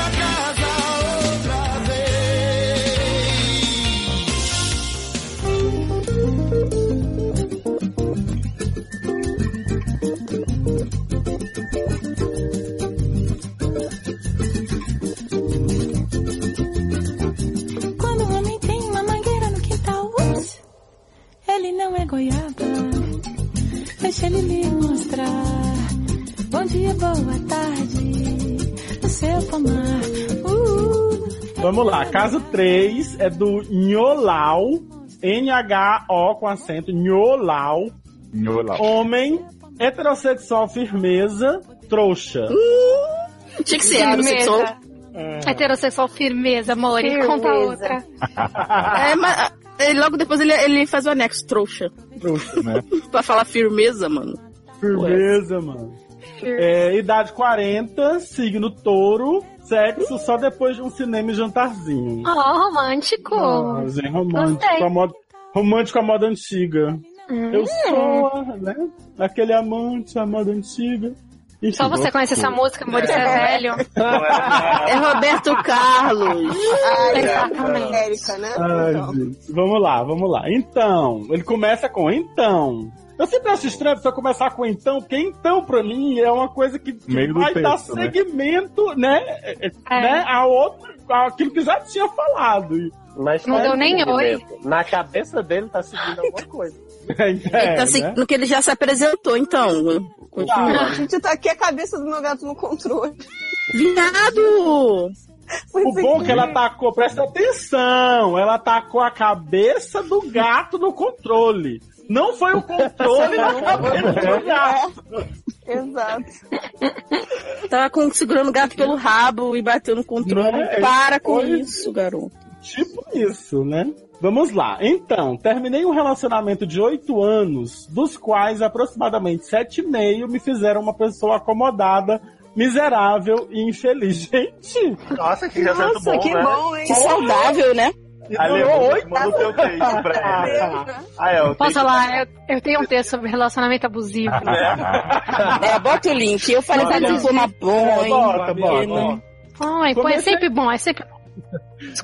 Ele lhe mostrar. Bom dia, boa tarde, no seu pomar. Uh, Vamos lá, caso 3 é do Nholau, N-H-O com acento, Nholau, Nholau. homem, heterossexual firmeza, trouxa. Tinha que ser heterossexual. Firmeza. Heterossexual firmeza, amor. E conta Firmeza. outra. É, mas ele, logo depois ele, ele faz o anexo, trouxa. Trouxa, né? pra falar firmeza, mano. Firmeza, mano. É, idade 40, signo touro, sexo só depois de um cinema e jantarzinho. Oh, romântico. Mas é romântico, a moda, romântico à moda antiga. Hum. Eu sou, né? Aquele amante à moda antiga. Só você conhece essa música, isso é velho. É Roberto Carlos. Ai, Exatamente. Érica, né? Ai, Então. Vamos lá, vamos lá. Então, ele começa com então. Eu sempre acho estranho se eu começar com então, porque então pra mim é uma coisa que, que vai dar texto, né? segmento, né? é, é, né a outro, aquilo que já tinha falado. Mas Não deu nem segmento. Na cabeça dele tá seguindo alguma coisa. É, Ele tá assim, né? no que ele já se apresentou, então. Continua. A gente tá aqui a cabeça do meu gato no controle. Viado! Foi O bom é que ela tacou, presta atenção, ela tacou a cabeça do gato no controle. Não foi o controle na cabeça do gato. Exato. Tava com, segurando o gato pelo rabo e bateu no controle. É- Para com foi- isso, garoto. Tipo isso, né? Vamos lá. Então, terminei um relacionamento de oito anos, dos quais aproximadamente sete e meio me fizeram uma pessoa acomodada, miserável e infeliz. Gente! Nossa, que relacionamento Nossa, bom, que né? bom, hein? Que saudável, né? Oito o teu texto pra ela. Ah, é, o Posso falar? Eu, eu tenho um texto sobre relacionamento abusivo. É, bota o link. Eu falei pra ele tomar banho. Bota, porque bota. não- Ai, pô, é Comecei- sempre bom, é sempre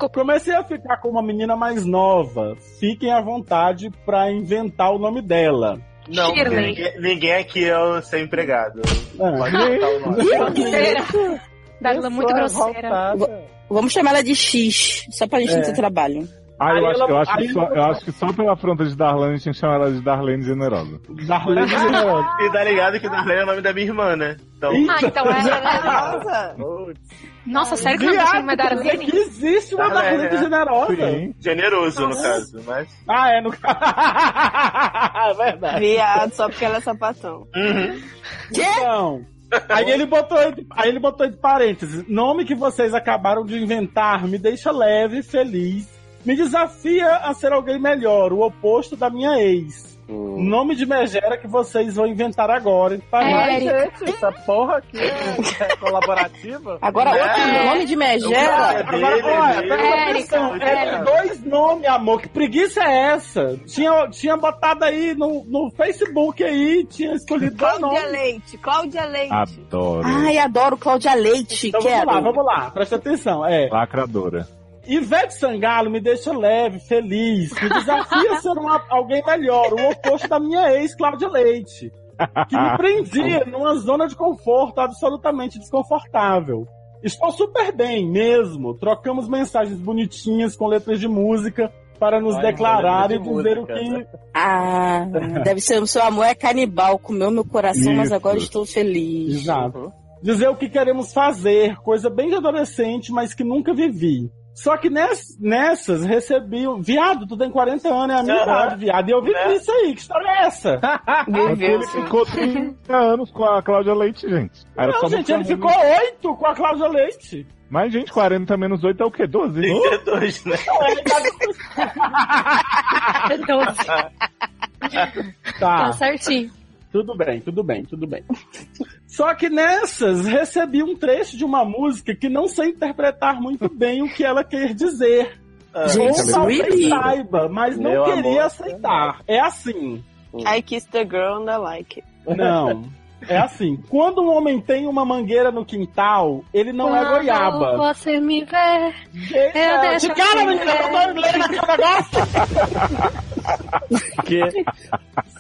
bom. Comecei a ficar com uma menina mais nova. Fiquem à vontade pra inventar o nome dela. Não, ninguém, ninguém aqui é o seu empregado. Ah, Pode o nome. Muito grosseira. Vamos chamar ela de X, só pra gente É. não ter trabalho. Ah, eu, acho, eu, acho que só, eu acho que só pela afronta de Darlene a gente tinha que chamar ela de Darlene Generosa. Darlene Generosa. E tá ligado que Darlene é o nome da minha irmã, né? Então... Ah, então ela é Nossa, sério que não quer dizer Darlene? que existe uma Darlene, Darlene é. Generosa. Sim. Generoso, no Nossa. caso, mas... Ah, é, no É Verdade. Viado, só porque ela é sapatão. Então, aí ele botou aí ele botou entre parênteses, nome que vocês acabaram de inventar me deixa leve, feliz, me desafia a ser alguém melhor, o oposto da minha ex. Nome de megera que vocês vão inventar agora. entre parênteses. Mas, gente, essa porra aqui é colaborativa. Agora, outro nome de megera. Agora, olha, presta Érica, atenção, é Érica. dois nomes, amor. Que preguiça é essa? Tinha, tinha botado aí no, no Facebook aí, tinha escolhido dois Cláudia nomes. Leite, Cláudia Leite. Adoro. Ai, adoro Cláudia Leite. Então quero. vamos lá, vamos lá, presta atenção. É, Lacradora. Ivete Sangalo me deixa leve, feliz, me desafia a ser uma- alguém melhor, o oposto da minha ex, Cláudia Leite, que me prendia numa zona de conforto absolutamente desconfortável. Estou super bem mesmo, trocamos mensagens bonitinhas com letras de música para nos Ai, declarar e dizer música, o que... né? Ah, deve ser o seu amor é canibal, comeu meu coração, mas Isso. agora estou feliz. Exato. Dizer o que queremos fazer, coisa bem de adolescente, mas que nunca vivi. Só que ness- nessas recebi. um- Viado, tu tem 40 anos, é a minha idade, viado. E eu vivi isso aí, que história é essa? Ele ficou 30 anos com a Cláudia Leite, gente. Era Não, só gente, ele ficou 8 com a Cláudia Leite. Mas, gente, 40 menos 8 é o quê? 12? 32, né? Tá. Tá certinho. Tudo bem, tudo bem, tudo bem. Só que nessas recebi um trecho de uma música que não sei interpretar muito bem o que ela quer dizer. Gente, Ou talvez really? saiba, mas não Meu queria amor. aceitar. É assim. I kiss the girl and I like it. Não. É assim, quando um homem tem uma mangueira no quintal, ele não é Quando goiaba. você me vê, eu deixo De cara, assim menina, eu tô lendo aqui o negócio. Que?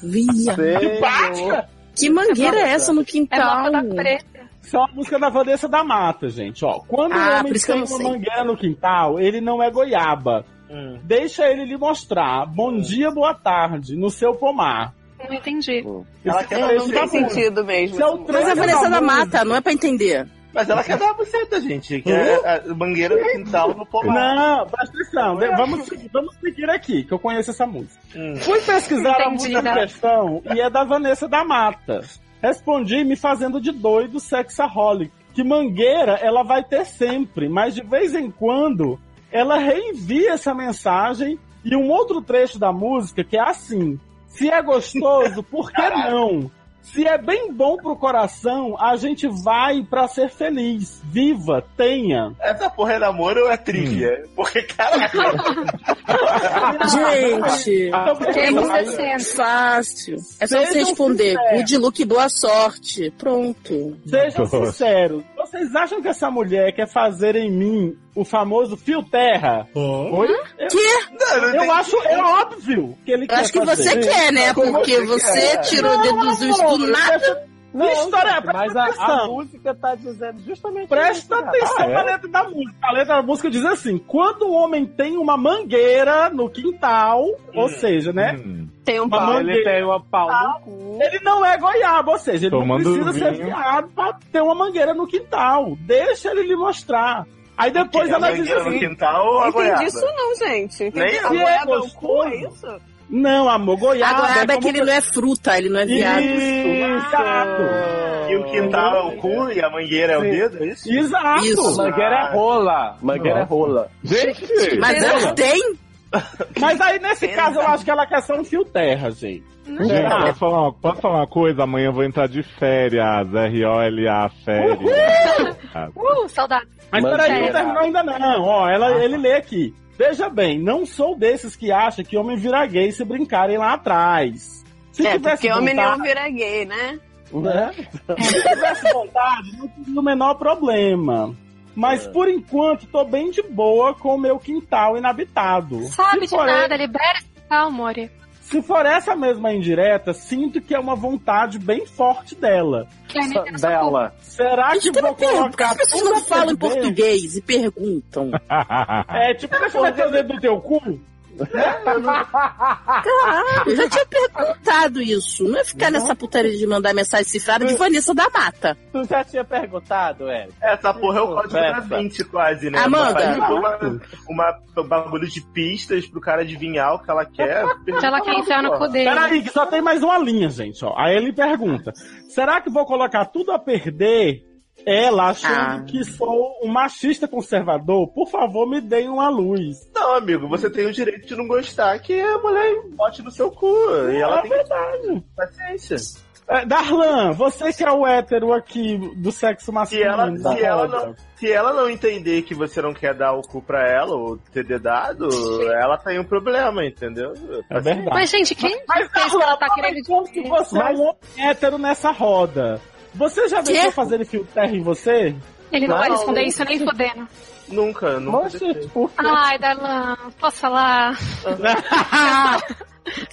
Via. Que! Que mangueira é essa no É quintal? bloco da preta. Isso é uma música da Vanessa da Mata, gente. Ó, quando Ah, um homem tem uma sei. mangueira no quintal, ele não é goiaba. Hum. Deixa ele lhe mostrar. Bom dia, boa tarde, no seu pomar. Não entendi. Ela quer é Não tem música. sentido mesmo. É o essa trecho Mas a Vanessa da música. Mata, não é pra entender. Mas ela quer dar uma buceta, gente. Que é a mangueira no quintal no pomar. Não, presta atenção. Vamos, seguir- vamos seguir aqui, que eu conheço essa música. Hum. Fui pesquisar a Entendi, música em né? questão e é da Vanessa da Mata. Respondi me fazendo de doido sexaholic. Que mangueira ela vai ter sempre, mas de vez em quando ela reenvia essa mensagem e um outro trecho da música que é assim: Se é gostoso, por que não? Se é bem bom pro coração, a gente vai pra ser feliz. Viva, tenha. Essa porra é namoro ou é trivia? Porque, caralho. Gente, é você fácil. É só você Sejam responder. sinceros. Good look, boa sorte. Pronto. Sejam Nossa. sinceros. Vocês acham que essa mulher quer fazer em mim o famoso fio terra? Oi? Eu, Que? Não, não eu tem- acho, é óbvio que ele Eu quer acho que fazer. você quer, né? Porque você você quer. tirou Não, deduziu amor, do nada. Que história é? mas a, a música tá dizendo justamente Presta isso. atenção Ah, é? na letra da música. A letra da música diz assim: quando um homem tem uma mangueira no quintal, ou seja, né? Hum. Tem um Uma pau. Ele tem uma pau no cu. Ele não é goiaba, ou seja, ele Tomando não precisa ser vinho. viado pra ter uma mangueira no quintal. Deixa ele lhe mostrar. Aí depois ela diz mangueira no assim: quintal ou a Não goiaba? entendi isso não, gente. Entendi. Nem a goiaba é o Gostoso. cu, é isso? Não, amor, A goiaba. goiaba é como que ele não é fruta, ele não é viado. Exato. E o quintal é o cu e a mangueira é o dedo, é isso? Exato. Isso. Mangueira é rola. Mangueira é rola. Gente! Mas ela tem? Mas aí, nesse caso, eu acho que ela quer ser um fio terra, gente. Gente, Ah. posso falar, uma, posso falar uma coisa? Amanhã eu vou entrar de férias. R-O-L-A, férias. Ah, Uh, saudade. Mas peraí, não terminou ainda não. Ó, ela, ele lê aqui. Veja bem, não sou desses que acham que homem vira gay se brincarem lá atrás. Se É, tivesse porque homem nenhum vontade, vira gay, né? né? Se tivesse vontade, não teria o menor problema. Mas É. por enquanto tô bem de boa com o meu quintal inabitado. Sabe Se de porém- nada, libera esse tal, Mori. Se for essa mesma indireta, sinto que é uma vontade bem forte dela. Que é dela. Será que Gente, vou eu pergunto, por que colocar as não falam em português e perguntam? É, tipo, deixa eu meter o dedo no teu cu. Caralho, eu já tinha perguntado isso. Não é ficar nessa putaria de mandar mensagem cifrada de Vanessa da Mata. Tu já tinha perguntado, Eric? Essa porra é o código da Conversa. 20 quase, né? Amanda. Faz Uma, uma, um bagulho de pistas pro cara adivinhar o que ela quer. Se ela quer enfiar no dele. Peraí, que só tem mais uma linha, gente. Ó. Aí ele pergunta: será que vou colocar tudo a perder? Ela achando Ah. que sou um machista conservador, por favor, me deem uma luz. Não, amigo, você tem o direito de não gostar que a mulher bote no seu cu. E ela é tem verdade. paciência. É, Darlan, você que é o hétero aqui do sexo Se masculino. ela, da se, ela roda. não, se ela não entender que você não quer dar o cu pra ela, ou ter dedado, ela tem um problema, entendeu? É verdade. Mas, gente, quem Mas, fez que ela tá Darlan, querendo como você é um homem hétero nessa roda? Você já deixou fazer fio terra em você? Ele não, vai Não, responder não. isso nem fodendo. Nunca, nunca. Deixei. por quê? Ai, Darlan, posso falar?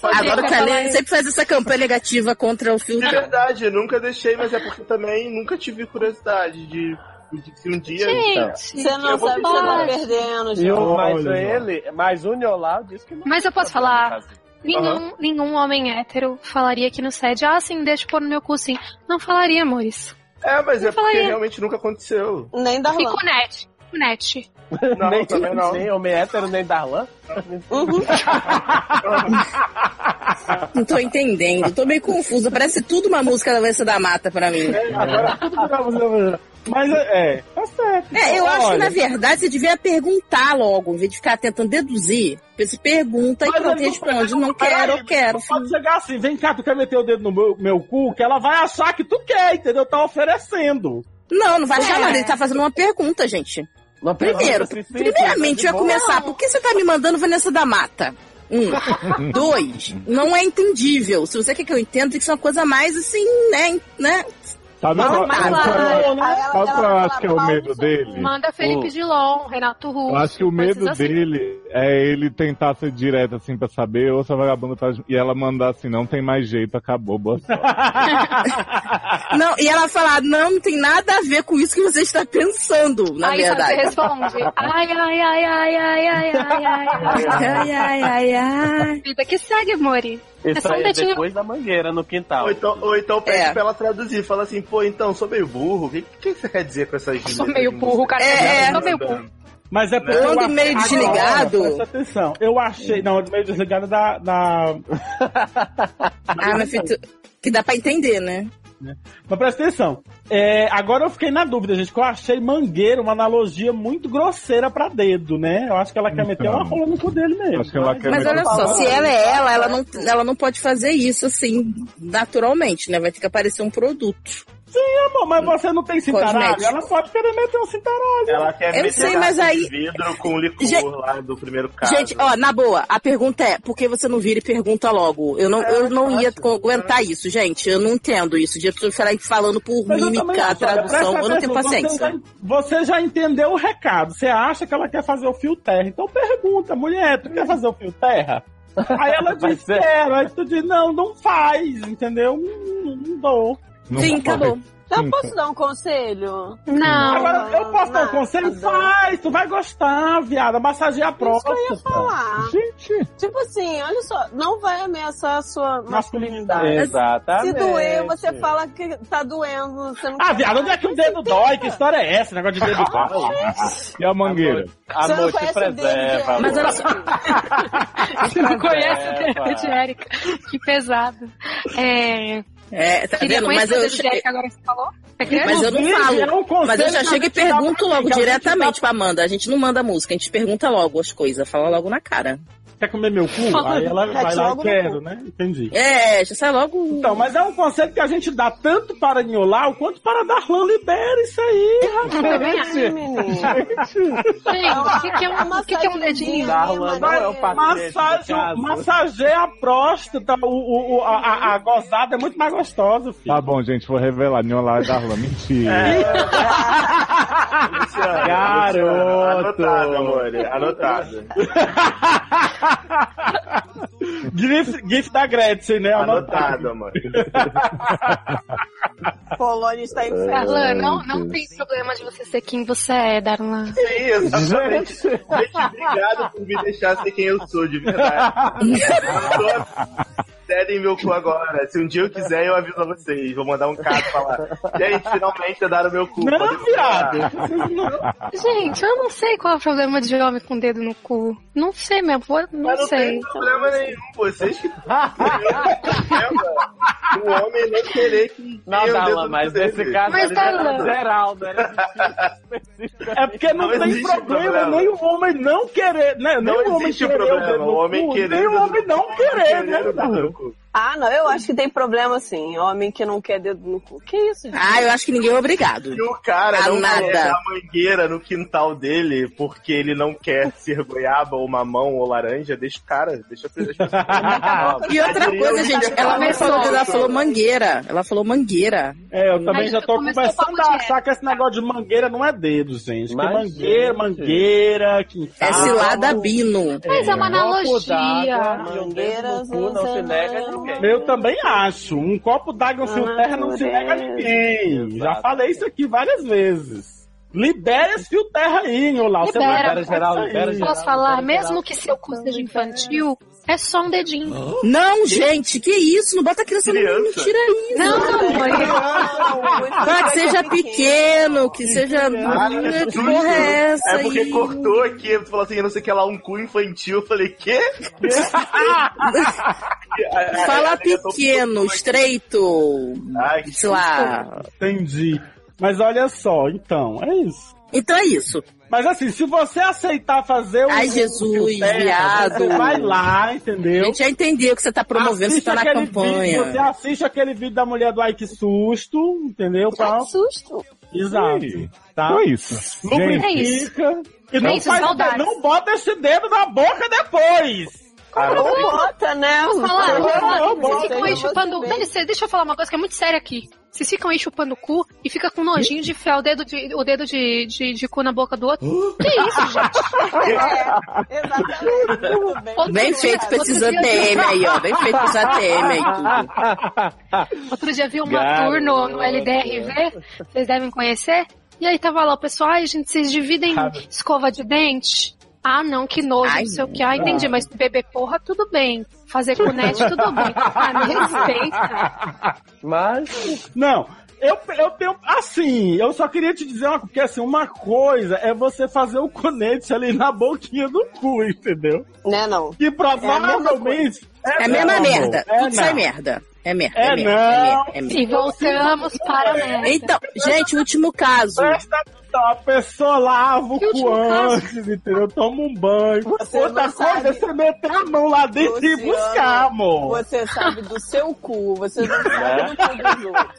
Agora o Calê sempre faz essa campanha negativa contra o É filtro. verdade, eu nunca deixei, mas é porque também nunca tive curiosidade de, de se um dia. Gente, Você não sabe que você tá perdendo, gente. mas ele, mas o Niolau disse que não. Mas eu posso falar? Nenhum, nenhum homem hétero falaria aqui no SED, ah, sim, deixa eu pôr no meu cu, sim. Não falaria, amores. É, mas é Eu porque realmente nunca aconteceu. Nem Darlan. com net. Net. Não, nem, também não. Nem homem hétero, nem Darlan. Não tô entendendo, tô meio confusa. Parece tudo uma música da Vanessa da Mata pra mim. Agora tudo pra você. Mas é, é. É, eu acho que na verdade você devia perguntar logo, em vez de ficar tentando deduzir. Você pergunta e Mas pronto, ele não- responde. Não Peraí, quero, eu quero. não Pode chegar assim, vem cá, tu quer meter o dedo no meu, meu cu, que ela vai achar que tu quer, entendeu? Tá oferecendo. Não, não vai É. achar nada. Ele tá fazendo uma pergunta, gente. Uma Primeiro, pergunta assim, primeiramente, de eu ia começar. Por que você tá me mandando Vanessa da Mata? Um. Dois. Não é entendível. Se você quer que eu entenda, tem que ser uma coisa mais assim, né? né? Sabe Não, qual, Aí eu acho que é o medo Paulo, dele? Manda Felipe Oh. Dilon, Renato Russo. Eu acho que o medo assim. dele é ele tentar ser direto assim pra saber, ou se a vagabunda tá. E ela mandar assim, não tem mais jeito, acabou, boa sorte. Não, e ela falar, não, não tem nada a ver com isso que você está pensando, na Aí sabe, você verdade. responde. Ai, ai, ai, ai, ai, ai, ai, ai, ai. Ai, ai, ai, ai. Vida que segue, Mori. É só um é dedinho. depois da mangueira no quintal. Ou então, ou então pede É. pra ela traduzir. Fala assim, pô, então, sou meio burro. O que, que você quer dizer com essas Sou meio burro, cara É, é. sou meio burro. Mas é porque ando achei- meio desligado. Presta atenção. Eu achei. Não, meio desligado da. da... Ah, mas que dá pra entender, né? Mas presta atenção. É, agora eu fiquei na dúvida, gente, que eu achei mangueira uma analogia muito grosseira pra dedo, né? Eu acho que ela quer meter uma rola no cu dele mesmo. Acho que ela quer Mas meter olha só, se ela é ela, ela não, ela não pode fazer isso assim, naturalmente, né? Vai ter que aparecer um produto. Sim, amor, mas você não tem cintaralho? Ela pode querer meter um cintaralho. Ela quer Eu meter sei, mas aí- vidro com licor Gente- lá do primeiro caso. Gente, ó, na boa, a pergunta é, por que você não vira e pergunta logo? Eu não, eu não ia aguentar isso, gente. Eu não entendo isso. De pessoa ficar falando por Mas mímica, acho, olha, tradução, eu não tenho paciência. Você já, você já entendeu o recado. Você acha que ela quer fazer o fio terra. Então pergunta, mulher, tu quer fazer o fio terra? Aí ela diz, quero. Aí tu diz, não, não faz, entendeu? Não, não dou. Não Sim, acabou. Eu posso dar um conselho? Não. Agora, eu posso dar um conselho? Faz, tu vai gostar, viada. Massageia a próstata. Falar. Gente, Tipo assim, olha só, não vai ameaçar a sua masculinidade. Exatamente. Se doer, você fala que tá doendo. Você não Ah, viado, onde é que o dedo dói? Que história é essa? Negócio de dedo dói. e a mangueira? A não noite preserva. Eric. Mas olha só, Você não conhece o dedo de Erika. Que pesado. É. é, tá Queria vendo? Mas eu, Erika agora que você falou. Você mas eu não Inclusive, é falo. conselho Mas eu já chego e pergunto logo diretamente pra Amanda. A gente não manda música, a gente pergunta logo as coisas, fala logo na cara. Quer comer meu cu? Aí ela vai lá e quero, né? Entendi. É, já sai logo. Então, mas é um conselho que a gente dá tanto para Nholau quanto para Darlan Libera isso aí, rapaz. Gente, o que, que é um, o que, que é um dedinho? Darlan não é o caso. massageia a próstata, o, o, o- a, a- a gozada é muito mais gostosa, filho. Tá bom, gente, vou revelar. Nholar e Darlan. Mentira. Luciano, Garoto. Anotado, amor. Anotado. GIF, GIF da Gretchen, né? Anotado, mano. Polônia está em Darlan, não, não tem problema de você ser quem você é, Darlan. Sim, exatamente. Gente, obrigado por me deixar ser quem eu sou, de verdade. Dedem meu cu agora. Se um dia eu quiser, eu aviso a vocês. Vou mandar um caso falar. Gente, finalmente deram meu cu. Não, viado. Gente, eu não sei qual é o problema de homem com dedo no cu. Não sei mesmo, não, não sei. tem problema nenhum. Vocês que. o homem não querer que. Não, o no mas nesse caso Mas, ele era Darlan. geral, né? É porque não, Não tem problema, problema. nem o homem não querer, né? Nem Não o homem existe o querer o problema, o homem querer nem o o homem não querer, né? Ah, não, eu acho que tem problema sim. Homem que não quer dedo no cu. Que isso, gente? Ah, eu acho que ninguém é obrigado. Se o cara A não nada. quer a mangueira no quintal dele porque ele não quer ser goiaba ou mamão ou laranja, deixa o cara, deixa as pessoas. E outra coisa, gente, ela não falou, ela falou mangueira. Ela falou mangueira. É, eu também Aí já tô começando a achar que esse negócio de mangueira não é dedo, gente. Que Mas, mangueira, mangueira, quintal. É cilada bino. Mas é uma analogia. cu não se nega a ninguém. Eu também acho. Um copo d'água um fio terra não se nega a ninguém. Já falei isso aqui várias vezes. Libera esse fio terra aí, Olá. Você Libera. geral, libera geral. Posso falar, mesmo que seu cu seja infantil, é só um dedinho. Não, gente, que isso? Não bota a criança no Criança. não tira isso. Não, não, mãe. Ah, que seja pequeno, que seja. Que porra é essa É porque aí? cortou aqui, tu falou assim, não sei o que lá, um cu infantil. Eu falei, quê? Fala pequeno, estreito, Ai, sei lá. Entendi. Mas olha só, então, é isso. Então é isso. Mas assim, se você aceitar fazer o. Ai, Jesus, terra, viado. Você vai lá, A entendeu? gente já entendeu que você tá promovendo, você Assiste tá na aquele Vídeo, você campanha. assiste aquele vídeo da mulher do Ai que susto, entendeu? Pra... Que susto. Exato. Tá? Foi isso. Lubrifica. É isso. E não, É isso, faz, não bota esse dedo na boca depois. Não bota, né? Falar? Não, não, não, não, chupando. você Dá licença, deixa eu falar uma coisa que é muito séria aqui. Vocês ficam aí chupando o cu e fica com nojinho de enfiar o dedo de, o dedo de, de, de cu na boca do outro. Que isso, gente? É, exatamente. Bem feito pra esses ATM aí, ó. Bem feito pros ATM aí, tudo. Outro dia vi uma tour no, no LDRV, vocês devem conhecer. E aí tava lá o pessoal, ai gente, vocês dividem escova de dente? Ah, não, que nojo, Ai, não sei o que. Ah, entendi, mas beber porra, tudo bem. Fazer cunete, tudo bem. Ah, me respeita. Mas, Não. Eu, eu tenho. Assim, eu só queria te dizer uma Porque assim, uma coisa é você fazer o conete ali na boquinha do cu, entendeu? Né, não? Que provavelmente. É a mesma não, merda. É Tudo sai não. merda. É merda. É É merda. não. É merda. É merda. E voltamos para a merda. Então, gente, último caso. Presta atenção, a pessoa lava o cu antes, entendeu? Toma um banho. Você Outra coisa sabe. é você meter a mão lá dentro e Luciano, buscar, amor. Você sabe do seu cu, você não sabe Né? do cu dos outros.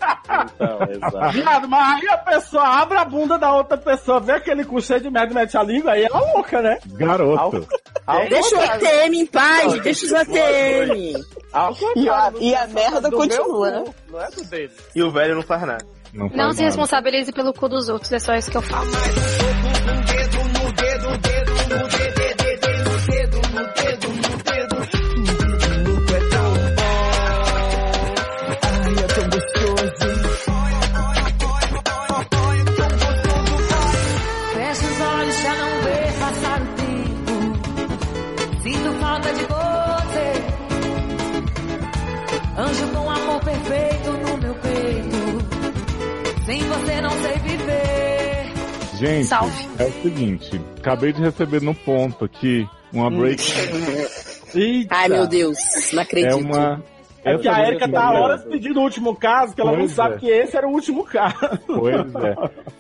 então, exato. Viado, mas aí a pessoa abre a bunda da outra pessoa, vê aquele cu cheio de merda e mete a língua, aí ela é louca, né? Garoto. Ao Deixa o. ATM em paz, deixa os ATM. Ao E a, e a merda continua, né? Não é do dele. E o velho não faz nada. Não, Não se nada. responsabilize pelo cu dos outros, é só isso que eu falo. Gente, Salve. é o seguinte. Acabei de receber no ponto aqui uma break. Eita. Ai, meu Deus, não É acredito. uma. É que a essa Erika tá não é. horas pedindo o último caso, que ela não Pois sabe é. que esse era o último caso. Pois é.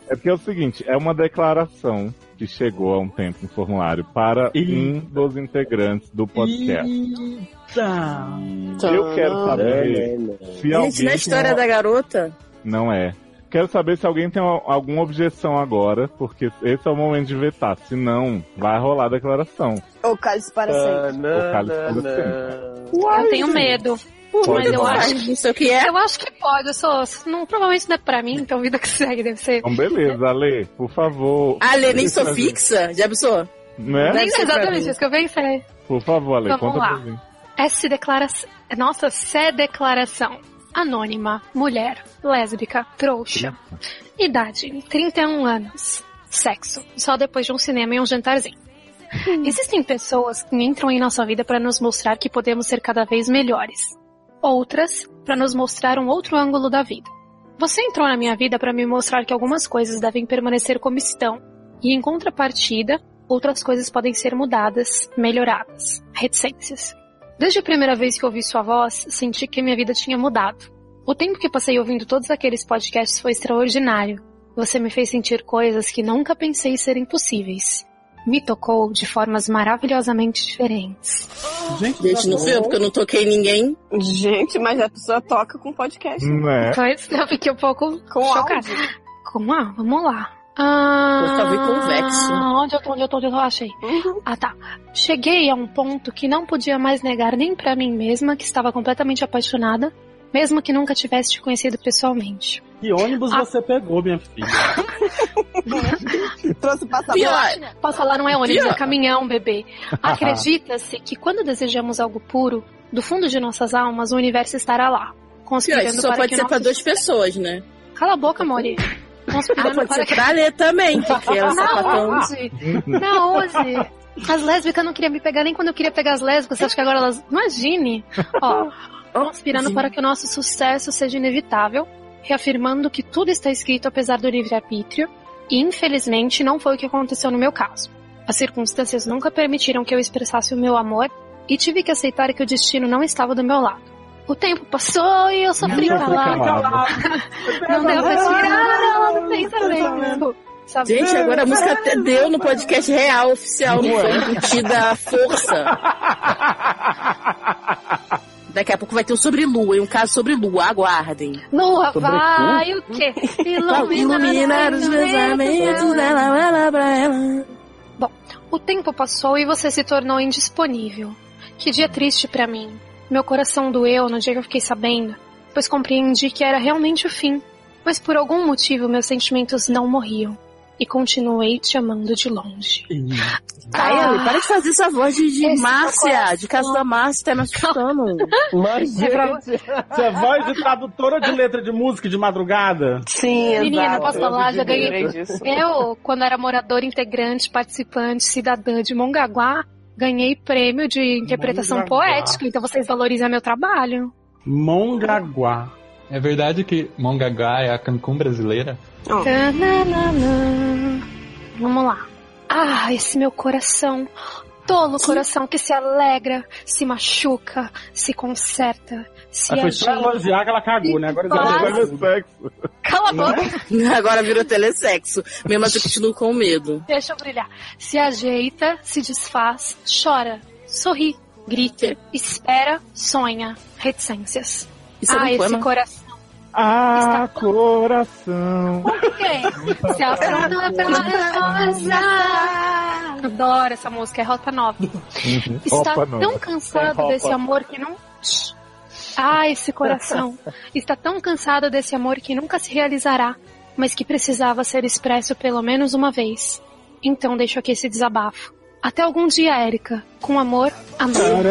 É porque é o seguinte, é uma declaração que chegou há um tempo no formulário para um dos integrantes do podcast. Eita. Eu quero saber se alguém Gente, na história uma- da garota, Não é. Quero saber se alguém tem al- alguma objeção agora, porque esse é o momento de vetar. Se não, vai rolar a declaração. Ou cálice para Ah, sempre. O cálice não, para não. Eu tenho medo. Pode Mas eu acho não sei o que é. Eu acho que pode, eu sou. Não, provavelmente não é pra mim, então vida que segue deve ser. Então, beleza, Ale, por favor. A Lê nem sou fixa? Já pensou? Né? Deve pra Exatamente isso que eu pensei. Por favor, Ale, Vamos conta lá. pra mim. S declaração. Nossa, C declaração. Anônima, mulher, lésbica, trouxa. Idade, 31 anos. Sexo, só depois de um cinema e um jantarzinho. Existem pessoas que entram em nossa vida para nos mostrar que podemos ser cada vez melhores. Outras, para nos mostrar um outro ângulo da vida. Você entrou na minha vida para me mostrar que algumas coisas devem permanecer como estão, e em contrapartida, outras coisas podem ser mudadas, melhoradas. Reticências. Desde a primeira vez que ouvi sua voz, senti que minha vida tinha mudado. O tempo que passei ouvindo todos aqueles podcasts foi extraordinário. Você me fez sentir coisas que nunca pensei serem possíveis. Me tocou de formas maravilhosamente diferentes. Gente, não fui eu, porque eu não toquei ninguém. Gente, mas a pessoa toca com podcast. Não é? Pois eu fiquei um pouco Com chocada. áudio. Com ah, vamos lá. Ah, Eu tava convexo. Onde eu tô, onde eu tô, onde eu tô, achei. Ah, tá. Cheguei a um ponto que não podia mais negar nem pra mim mesma que estava completamente apaixonada, mesmo que nunca tivesse te conhecido pessoalmente. Que ônibus Ah. você pegou, minha filha? Trouxe passaporte. Pior. Posso falar, não é ônibus, Pior. é caminhão, bebê. Acredita-se que quando desejamos algo puro, do fundo de nossas almas, o universo estará lá. Pior, Conspirando isso só para pode que ser pra nossos- duas pessoas, né? Cala a boca, Mori. Ah, Conspirando pode para ser pra ler também, porque ela sapatão. Uzi. Não, Uzi. As lésbicas não queriam me pegar nem quando eu queria pegar as lésbicas. Você acha que agora elas. Imagine! Ó, conspirando para que o nosso sucesso seja inevitável, reafirmando que tudo está escrito apesar do livre-arbítrio, e infelizmente não foi o que aconteceu no meu caso. As circunstâncias nunca permitiram que eu expressasse o meu amor e tive que aceitar que o destino não estava do meu lado. O tempo passou e eu sofri Não, calado. calado. Não deu pra tirar ela do pensamento. Sabe? Gente, agora a música até deu no podcast real, oficial, não foi embutida à força. Daqui a pouco vai ter um sobre lua e um caso sobre lua, aguardem. Lua Sobre vai o quê? Iluminar, iluminar os pensamentos dela, ela pra ela. Bom, o tempo passou e você se tornou indisponível. Que dia triste pra mim. Meu coração doeu no dia que eu fiquei sabendo, pois compreendi que era realmente o fim. Mas por algum motivo meus sentimentos não morriam. E continuei te amando de longe. Ai, Ellie, para de fazer essa voz de, de Márcia, de casa da Márcia, tá me assustando. Mas, É gente, você é voz de tradutora de letra de música de madrugada? Sim, Menina, exato. posso falar? Já ganhei. Eu, quando era moradora integrante, participante, cidadã de Mongaguá, ganhei prêmio de interpretação Mongaguá. poética. Então vocês valorizam meu trabalho. Mongaguá. É verdade que Mongaguá é a Cancún brasileira? Tananana. Vamos lá. Ah, esse meu coração. Tolo coração que se alegra, se machuca, se conserta, se Aí foi agita. elogiar que ela cagou, né? Agora já sexo. Cala a boca. Agora virou telesexo. Mesmo assim, continuo com medo. Deixa eu brilhar. Se ajeita, se desfaz, chora, sorri, grita, espera, sonha, reticências. Isso é um ah, esse poema? coração. Ah, coração. Ok. Se afronta pela resposta. Adoro essa música, é Rota 9. Está Opa, tão cansado Opa. desse amor que não. Ah, esse coração. Está tão cansado desse amor que nunca se realizará, mas que precisava ser expresso pelo menos uma vez. Então deixo aqui esse desabafo. Até algum dia, Érica. Com amor, amor.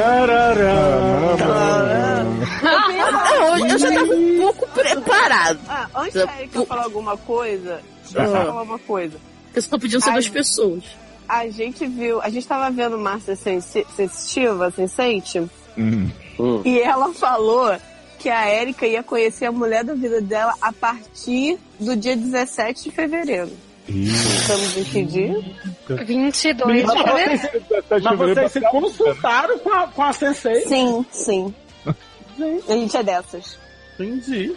Eu, eu já tava um pouco preparado. Ah, antes da Erika falar alguma coisa, deixa eu Ah. falar uma coisa. Eu só podiam ser duas pessoas. A gente viu, a gente tava vendo Márcia Sensi- Sensitiva, Sense8, Hum. e ela falou que a Erika ia conhecer a mulher da vida dela a partir do dia 17 de fevereiro. Estamos em que dia? 22 de Mas fevereiro. vocês, mas vocês se consultaram com a, com a Sensei? Sim, sim. A gente é dessas. Entendi.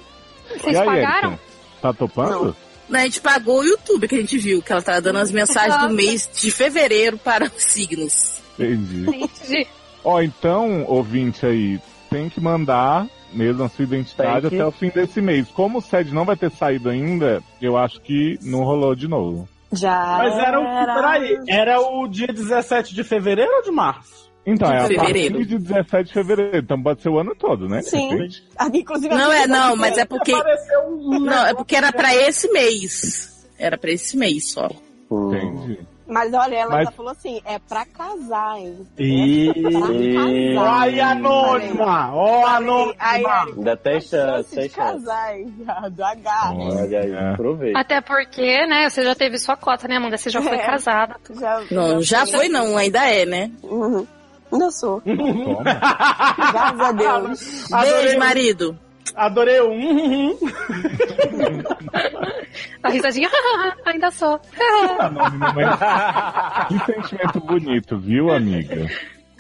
Vocês aí, pagaram? Erika? Tá topando? A gente pagou o YouTube que a gente viu, que ela tava dando as mensagens do mês de fevereiro para os signos. Entendi. Entendi. Ó, então, ouvinte aí, tem que mandar mesmo a sua identidade que- até o fim desse mês. Como o SED não vai ter saído ainda, eu acho que não rolou de novo. Já. Mas era o peraí, era o dia 17 de fevereiro ou de março? Então, é a Fevereiro. partir de 17 de fevereiro, então pode ser o ano todo, né? Sim. De. Ah, Inclusive, Não é, não, mas é porque. Um Não, é porque era pra esse mês. Era pra esse mês só. Entendi. Mas olha, ela Mas- já falou assim, é pra casar, hein? E... Ai, anônima! Ó, anônima! Ainda tem chance, tem chance. casar, hein? Do H. Olha aí, aproveita. Até porque, né, você já teve sua cota, né, Amanda? Você já foi É. casada. Já, Não, já foi não, ainda é, né? Uhum. Ainda sou. Graças a Deus. Beijo, marido. Adorei o um. A risadinha, ainda sou. Que sentimento bonito, viu, amiga?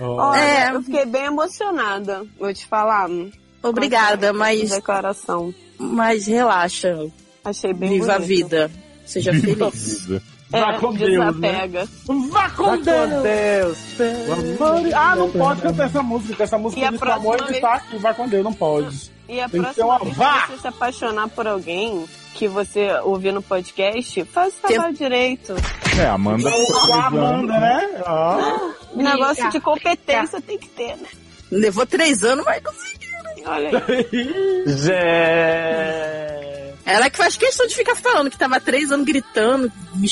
Olha, É. eu fiquei bem emocionada, vou te falar. Obrigada, mas. Declaração. Mas relaxa. Achei bem Viva a bonito. vida. Seja Viva a feliz. Vida. É, Vá com Deus, né? desapega. Vá com Deus! Amor- Ah, não pode cantar essa música, essa música de amor vez- tá aqui, vai com Deus, não pode. E a Tem próxima vez vá! que você se apaixonar por alguém que você ouvir no podcast, faz o trabalho direito. É, Amanda Com a Amanda, né? Um negócio de competência tem que ter, né? Levou três anos, mas Olha aí. Zé. Ela que faz questão de ficar falando que tava três anos gritando. Me...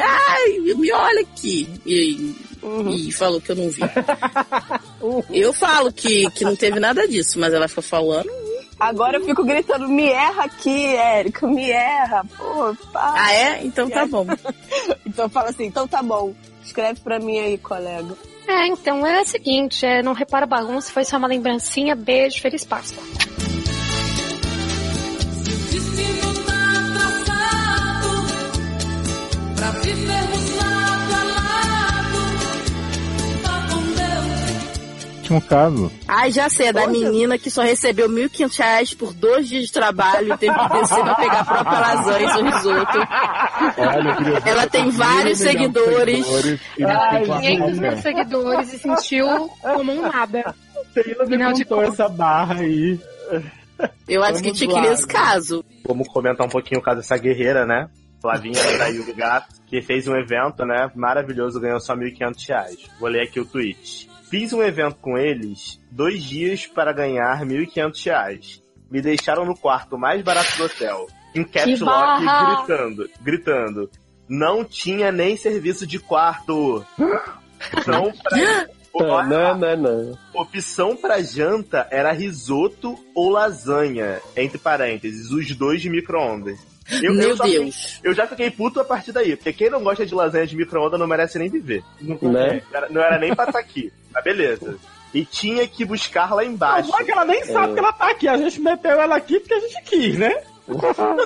Ai, me olha aqui. E, e falou que eu não vi. Eu falo que, que não teve nada disso, mas ela ficou falando. Agora eu fico gritando, me erra aqui, Érico, me erra. Pô, pá. Ah, é? Então tá bom. então fala assim, então tá bom. Escreve pra mim aí, colega. É, então é o seguinte, é, não repara bagunça, foi só uma lembrancinha, beijo, feliz Páscoa. Pra vivermos lado a lado. Tá com Deus. Último caso. Ai, já sei, é da menina que só recebeu 1.500 reais por dois dias de trabalho e teve que descer pra pegar a própria lasanha e seu risoto. Olha, eu queria ver Ela tem vários seguidores. não Ai, tem 500 mil seguidores e sentiu como um nada. Taylor me de contou essa barra aí. Eu acho que Vamos tinha que lá. ler esse caso. Vamos comentar um pouquinho o caso dessa guerreira, né? Flavinha da Yuri Gato, que fez um evento, né? Maravilhoso, ganhou só 1.500 reais. Vou ler aqui o tweet. Fiz um evento com eles, dois dias para ganhar 1.500 reais. Me deixaram no quarto mais barato do hotel. Em caps lock, gritando, gritando. Não tinha nem serviço de quarto. Então, pra... Não, não, não. Opção pra janta era risoto ou lasanha, entre parênteses, os dois de micro-ondas. Eu, Meu eu já Deus. fiquei- eu já fiquei puto a partir daí, porque quem não gosta de lasanha de micro-ondas não merece nem viver. Né? Não era, não era nem pra estar aqui. Mas beleza. E tinha que buscar lá embaixo. Só que ela nem sabe É. que ela tá aqui. A gente meteu ela aqui porque a gente quis, né? Não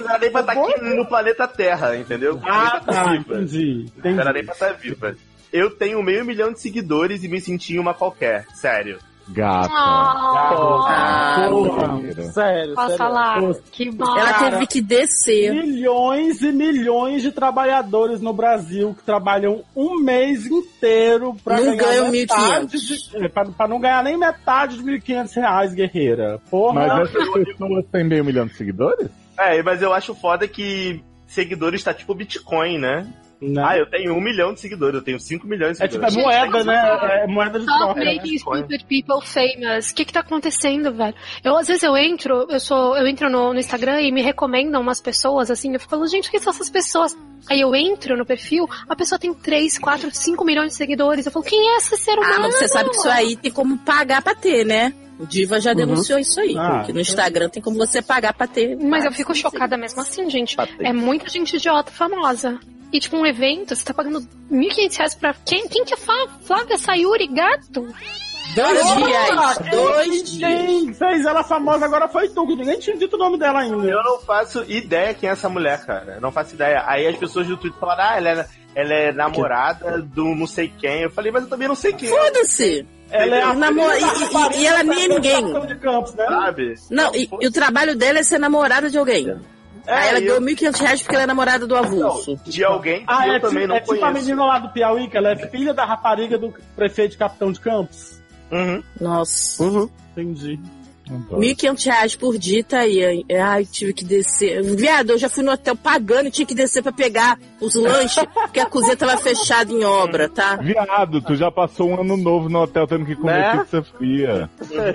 era nem pra estar aqui no planeta Terra, entendeu? Ah, tá tá, viva. entendi. Não era nem pra estar viva. Eu tenho meio milhão de seguidores e me senti uma qualquer. Sério. Gata. Ah, Porra, sério. Posso sério. falar? Que bom. Ela Cara, teve que descer. Milhões e milhões de trabalhadores no Brasil que trabalham um mês inteiro pra Não ganhar metade 1.500. de, é, pra, pra não ganhar nem metade de 1.500 reais, guerreira. Porra. Mas essas pessoas têm meio milhão de seguidores? É, mas eu acho foda que seguidores tá tipo Bitcoin, né? Não. Ah, eu tenho um milhão de seguidores, eu tenho 5 milhões de É tipo, é seguidores. moeda, né? É moeda de Stop troca. né? making stupid people famous. O que que tá acontecendo, velho? Eu, às vezes eu entro, eu sou, eu entro no, no Instagram e me recomendam umas pessoas, assim, eu fico falando, gente, quem são essas pessoas? Aí eu entro no perfil, a pessoa tem 3, 4, 5 milhões de seguidores. Eu falo, quem é esse ser humano? Ah, mas você sabe que isso aí tem como pagar pra ter, né? O Diva já denunciou isso aí. Ah, porque no Instagram tem como você pagar pra ter. Mas eu fico chocada mesmo assim, gente. É muita gente idiota famosa. E tipo, um evento, você tá pagando 1.500 reais pra quem? Quem que é Flá- Flávia Sayuri, gato? Dois Porra, dias. Dois dias. Fez ela famosa agora foi tu, que ninguém tinha dito o nome dela ainda. Eu não faço ideia quem é essa mulher, cara. Eu não faço ideia. Aí as pessoas do Twitter falaram, ah, ela é, ela é namorada do não sei quem. Eu falei, mas eu também não sei quem. Foda-se. Ela é da e- e- e ela é ninguém. Capitão de Campos, né? Sabe? Não, e, e o trabalho dela é ser namorada de alguém. Aí ela eu- ganhou 1.500 reais porque ela é namorada do avulso. De alguém que Ah, eu é, também tipo, não é tipo a conheço. menina lá do Piauí, que ela é filha da rapariga do prefeito de Capitão de Campos. Uhum. Nossa. Uhum. Entendi. 1.500 reais por dia tá aí. Ai, tive que descer. Viado, eu já fui no hotel pagando e tinha que descer pra pegar os lanches, porque a cozinha tava fechada em obra, tá? Viado, tu já passou um ano novo no hotel tendo que comer Né? pizza fria.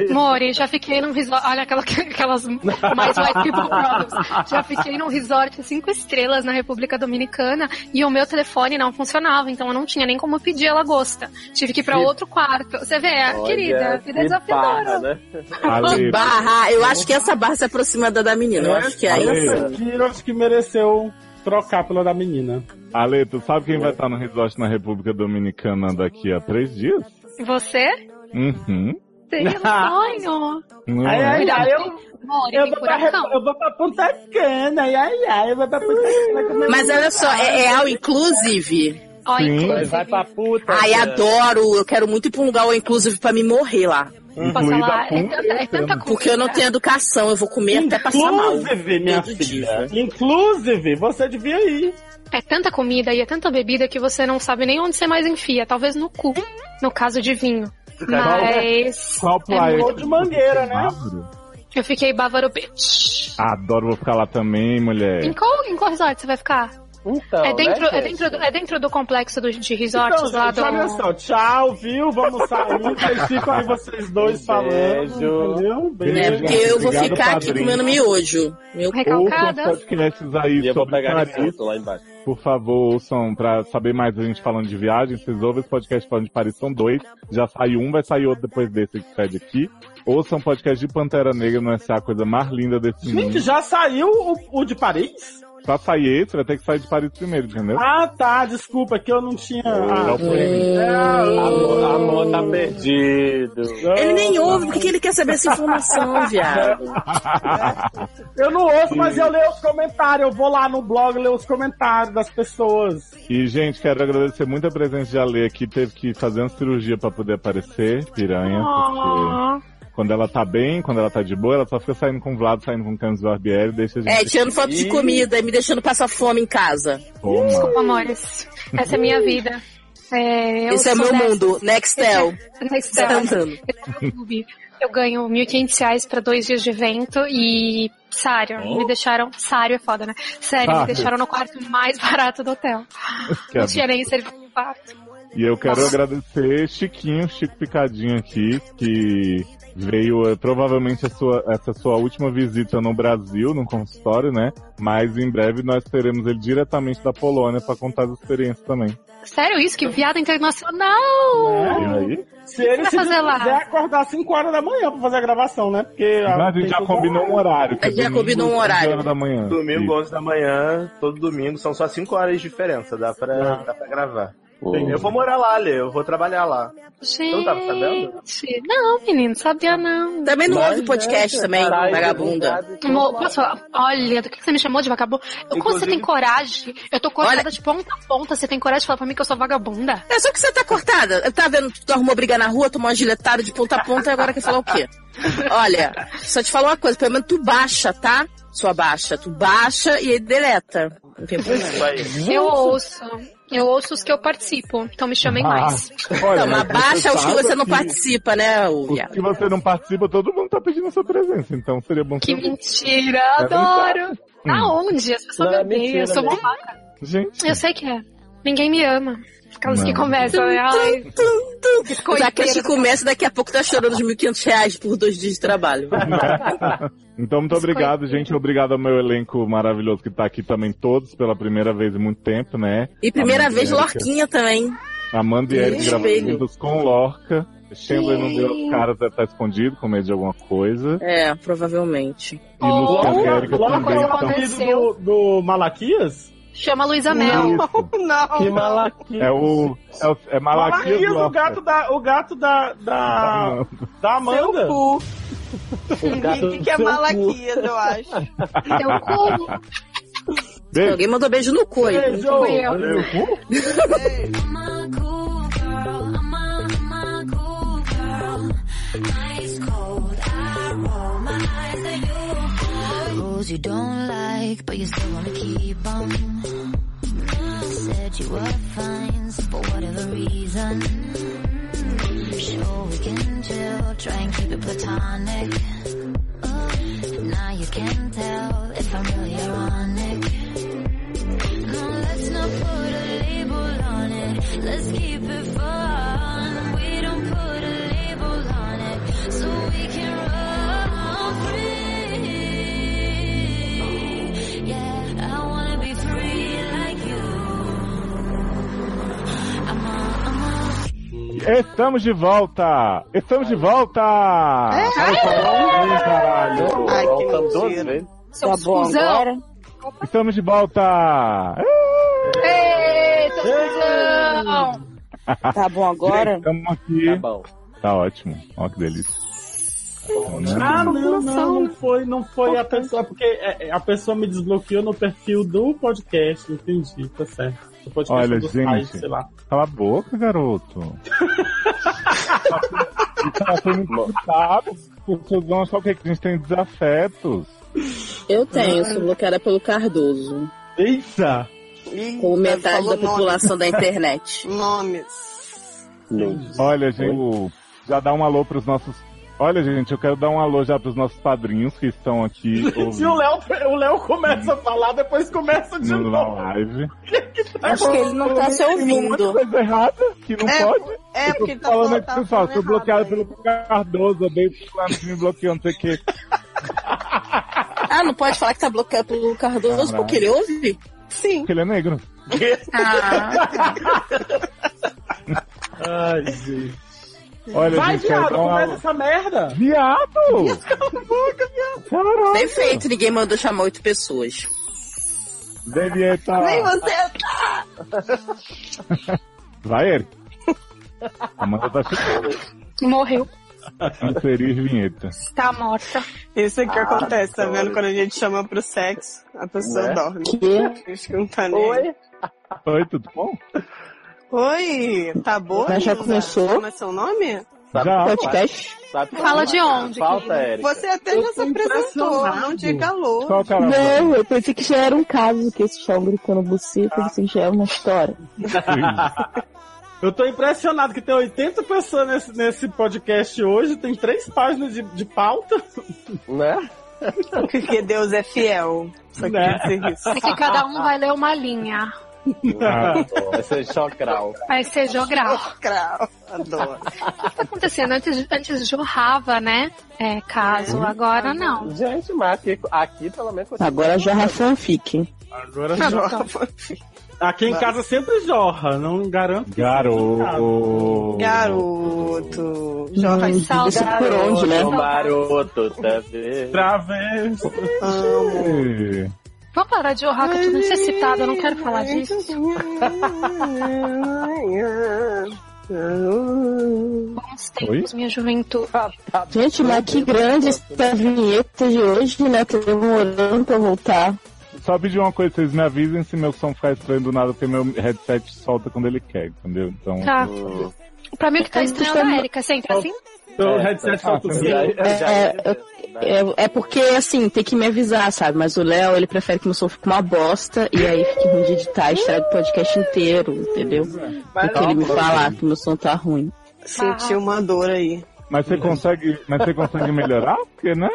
Mori, já fiquei num resort. Olha aquela, aquelas mais white people problems. Já fiquei num resort cinco estrelas na República Dominicana e o meu telefone não funcionava, então eu não tinha nem como pedir a lagosta. Tive que ir pra outro quarto. Você vê, Olha, querida, vida é desafiadora. né? Ale, Barra, eu acho que essa barra se aproxima da da menina. Eu acho que aí. Essa eu acho que mereceu trocar pela da menina. Ale, tu sabe quem vai estar no resort na República Dominicana daqui a três dias? Você? Uhum. Seria um sonho. Não Ai, é? ai, ai, eu, eu, vou pra, eu vou pra Punta Cana, ai, ai, ai, eu vou pra Punta Cana. Mas olha só, é, é all inclusive. Ó, Sim. inclusive. Vai pra puta. Ai, adoro. Eu quero muito ir pra um lugar all inclusive pra me morrer lá. Incluída a É tanta, é tanta. Porque eu não tenho educação, eu vou comer até passar mal. Inclusive, minha filha. dia. Inclusive, você devia ir. É tanta comida e é tanta bebida que você não sabe nem onde você mais enfia. Talvez no cu, no caso de vinho. Mas Qual praia? Ou de mangueira, né? Bávaro? eu fiquei Bávaro Beach. Adoro, vou ficar lá também, mulher. Em qual, em qual resort você vai ficar? Então, é, dentro, né, é, gente? dentro, do- é dentro do complexo do, de resorts Então, lá gente, do... olha só, tchau, viu? Vamos sair, vocês ficam aí vocês dois falando, Beijo. entendeu? Beijo. É, porque eu vou Obrigado, ficar aqui padrinho. comendo miojo. Meu Recalcada. podcasts aí E eu vou pegar esse Paris. lá embaixo. Por favor, ouçam pra saber mais a gente falando de viagem. Vocês ouvem esse podcast falando de Paris, são dois. Já saiu um, vai sair outro depois desse que sai daqui. Ouçam o podcast de Pantera Negra no SA, a coisa mais linda desse Gente, mundo. já saiu o, o de Paris? Pra sair vai ter que sair de Paris primeiro, entendeu? Ah, tá, desculpa, que eu não tinha... Ah, Não, foi. Amor, amor tá perdido. Ele nem ouve, porque ele quer saber essa informação, viado. Eu não ouço, mas eu leio os comentários. Eu vou lá no blog ler os comentários das pessoas. E, gente, quero agradecer muito a presença de Ale aqui. Teve que fazer uma cirurgia pra poder aparecer, piranha. Porque quando ela tá bem, quando ela tá de boa, ela só fica saindo com o Vlado, saindo com o Camis Barbieri, deixa a gente... É, tirando foto de comida e me deixando passar fome em casa. Toma. Desculpa, amores. Essa é a minha vida. É, eu Esse é meu mundo. Nextel. Nextel. Tá. YouTube. Eu ganho 1.500 reais pra dois dias de evento e Sário, me deixaram. Sário é foda, né? Sério, me Sário. deixaram no quarto mais barato do hotel. Que Não tinha nem serviço no quarto. E eu quero Nossa. agradecer Chiquinho, Chico Picadinho aqui, que veio eh, provavelmente a sua, essa sua última visita no Brasil, no consultório, né? Mas em breve nós teremos ele diretamente da Polônia para contar as experiências também. Sério isso? Que viada internacional! E aí? Se ele Vai se fazer lá. quiser acordar às 5 horas da manhã pra fazer a gravação, né? Porque Mas a gente já combinou um horário. que A gente é já combinou um 11 horário. horas da manhã. Domingo, Isso. 11 da manhã, todo domingo, são só 5 horas de diferença, dá pra, dá pra gravar. Eu vou morar lá, Lê, eu vou trabalhar lá. Gente, Não tava sabendo? não, menino, sabia não. Também não ouve podcast né, também, caralho, vagabunda. divulgado, Amor, posso falar? Olha, do que você me chamou de vagabundo? Eu, como você Inclusive- tem coragem? Eu tô cortada Olha- de ponta a ponta. Você tem coragem de falar pra mim que eu sou vagabunda? É só que você tá cortada. Eu tava vendo que tu arrumou briga na rua, tomou uma giletada de ponta a ponta e agora quer falar o quê? Olha, só te falar uma coisa, pelo menos tu baixa, tá? Sua baixa. Tu baixa e aí deleta. Não tem problema. Isso aí. Eu ouço. Eu ouço os que eu participo. Então me chamem mais. Olha, Não, mas baixa os que você não que participa, né, o os que você não participa, todo mundo tá pedindo sua presença, então seria bom Que você- mentira, É adoro. Aonde? As pessoas me é odeiam. Eu sou mesmo. babaca. Gente, Eu sei que é. Ninguém me ama. Aquelas que começam, né? Ai, Já que a gente começa, daqui a pouco tá chorando os 1.500 reais por dois dias de trabalho. Então, muito obrigado, gente. Obrigado ao meu elenco maravilhoso que tá aqui também, todos pela primeira vez em muito tempo, né? E primeira Amanda vez Erika- Lorquinha também. Amanda e Eric gravando com Lorca. Chandler não deu as caras, deve estar escondido, com medo de alguma coisa. É, provavelmente. E Luciano e Erika Logo também é o estão... apelido do, do Malaquias? Chama Luísa Mel. Não. Que malaquia. É o... É, o, é Malaquias Malaquias, o gato da, o gato da, da, da Amanda. Seu cu. O gato que é seu cu. Malaquias, eu acho. Teu cu. Beijo. Alguém mandou beijo no cu aí. Beijo. Fui eu. Valeu. I'm a Rules you don't like, but you still wanna keep on. Said you were fine, so for whatever reason. Sure we can chill, try and keep it platonic. Now you can tell if I'm really ironic. No, let's not put a label on it. Let's keep Estamos de volta! Estamos de volta! É? Ai, caralho! Ai, que Voltamos duas mentira. vezes. Tá bom agora? Estamos de volta! Eita, fusão! Tá bom agora? Estamos aqui. Tá bom. Tá ótimo. Olha que delícia. Ah, não, não, não foi, não foi a pessoa, porque é, é, a pessoa me desbloqueou no perfil do podcast, entendi, tá certo. Podcast Olha, do gente. site, sei lá. Cala a boca, garoto. Tá sendo. As pessoas? Que a gente tem desafetos. Eu tenho, sou bloqueada pelo Cardoso. Eita! Como metade da população da internet. Nomes. Olha, gente, já dá um alô pros nossos. Olha, gente, eu quero dar um alô já pros nossos padrinhos que estão aqui Se o ouvindo Léo, o Léo começa a falar, depois começa de na novo. live. Acho que ele não tá se ouvindo. coisa errada que não É, pode. é, Eu tô porque ele tá falando falando- aqui, tá pessoal, sou bloqueado errado pelo Cardoso, que me bloqueou, não sei o quê. Ah, não pode falar que tá bloqueado pelo Cardoso Caralho. porque ele ouve? Sim. Porque ele é negro. Ah, Ai, gente. Olha, Vai, gente, viado, um começa alô. essa merda! Viado! Caralho! perfeito, ninguém mandou chamar oito pessoas. Delieta! Nem você tá! Vai, Eric. Amanda tá chegando. Morreu. Inserir vinheta. Tá morta. Isso é que acontece, tá vendo? Quando a gente chama pro sexo, a pessoa dorme. Que? Acho que não tá nem. Oi? Oi, tudo bom? Oi, tá boa? Mas já começou? Como é seu nome? Já. Podcast? Sabe qual Fala é de onde, Falta? Érica. Você até já se apresentou, não diga. Qual canal? Não, eu pensei que já era um caso que esses estavam gritando buceta, eu pensei que já era uma história. Eu tô impressionado que tem 80 pessoas nesse, nesse podcast hoje, tem três páginas de, de pauta. Né? Porque Deus é fiel. Só Né? queria dizer isso. É que cada um vai ler uma linha. Ah, Vai ser chocral. Vai ser jogral. Crau. Adoro. O que tá acontecendo? Antes, antes jorrava, né? É, caso, agora não. Gente, mas aqui, aqui pelo menos... Agora jorra fanfic. Agora jorra. bom. Aqui em casa sempre jorra, não garanto. Garoto. Garoto. Jorra Hum, isso por onde, né? O maroto, tá vendo? Travesso. Ei. Vamos parar de jorrar que eu tô necessitada, eu não quero falar disso. Bons tempos, minha juventude. Gente, mas que grande essa vinheta de hoje, né? Tô demorando pra voltar. Só pedir uma coisa, vocês me avisem se meu som ficar estranho do nada, porque meu headset solta quando ele quer, entendeu? Então. Tá. Pra mim o que tá estranho é da Erika, sempre assim? Então, o headset o som. É, é, é, é porque, assim, tem que me avisar, sabe? Mas o Léo, ele prefere que meu som fique uma bosta e aí fique ruim de editar, estraga o podcast inteiro, entendeu? Do que ele me falar que meu som tá ruim. Senti uma dor aí. Mas você consegue. Mas você consegue melhorar? Porque, né?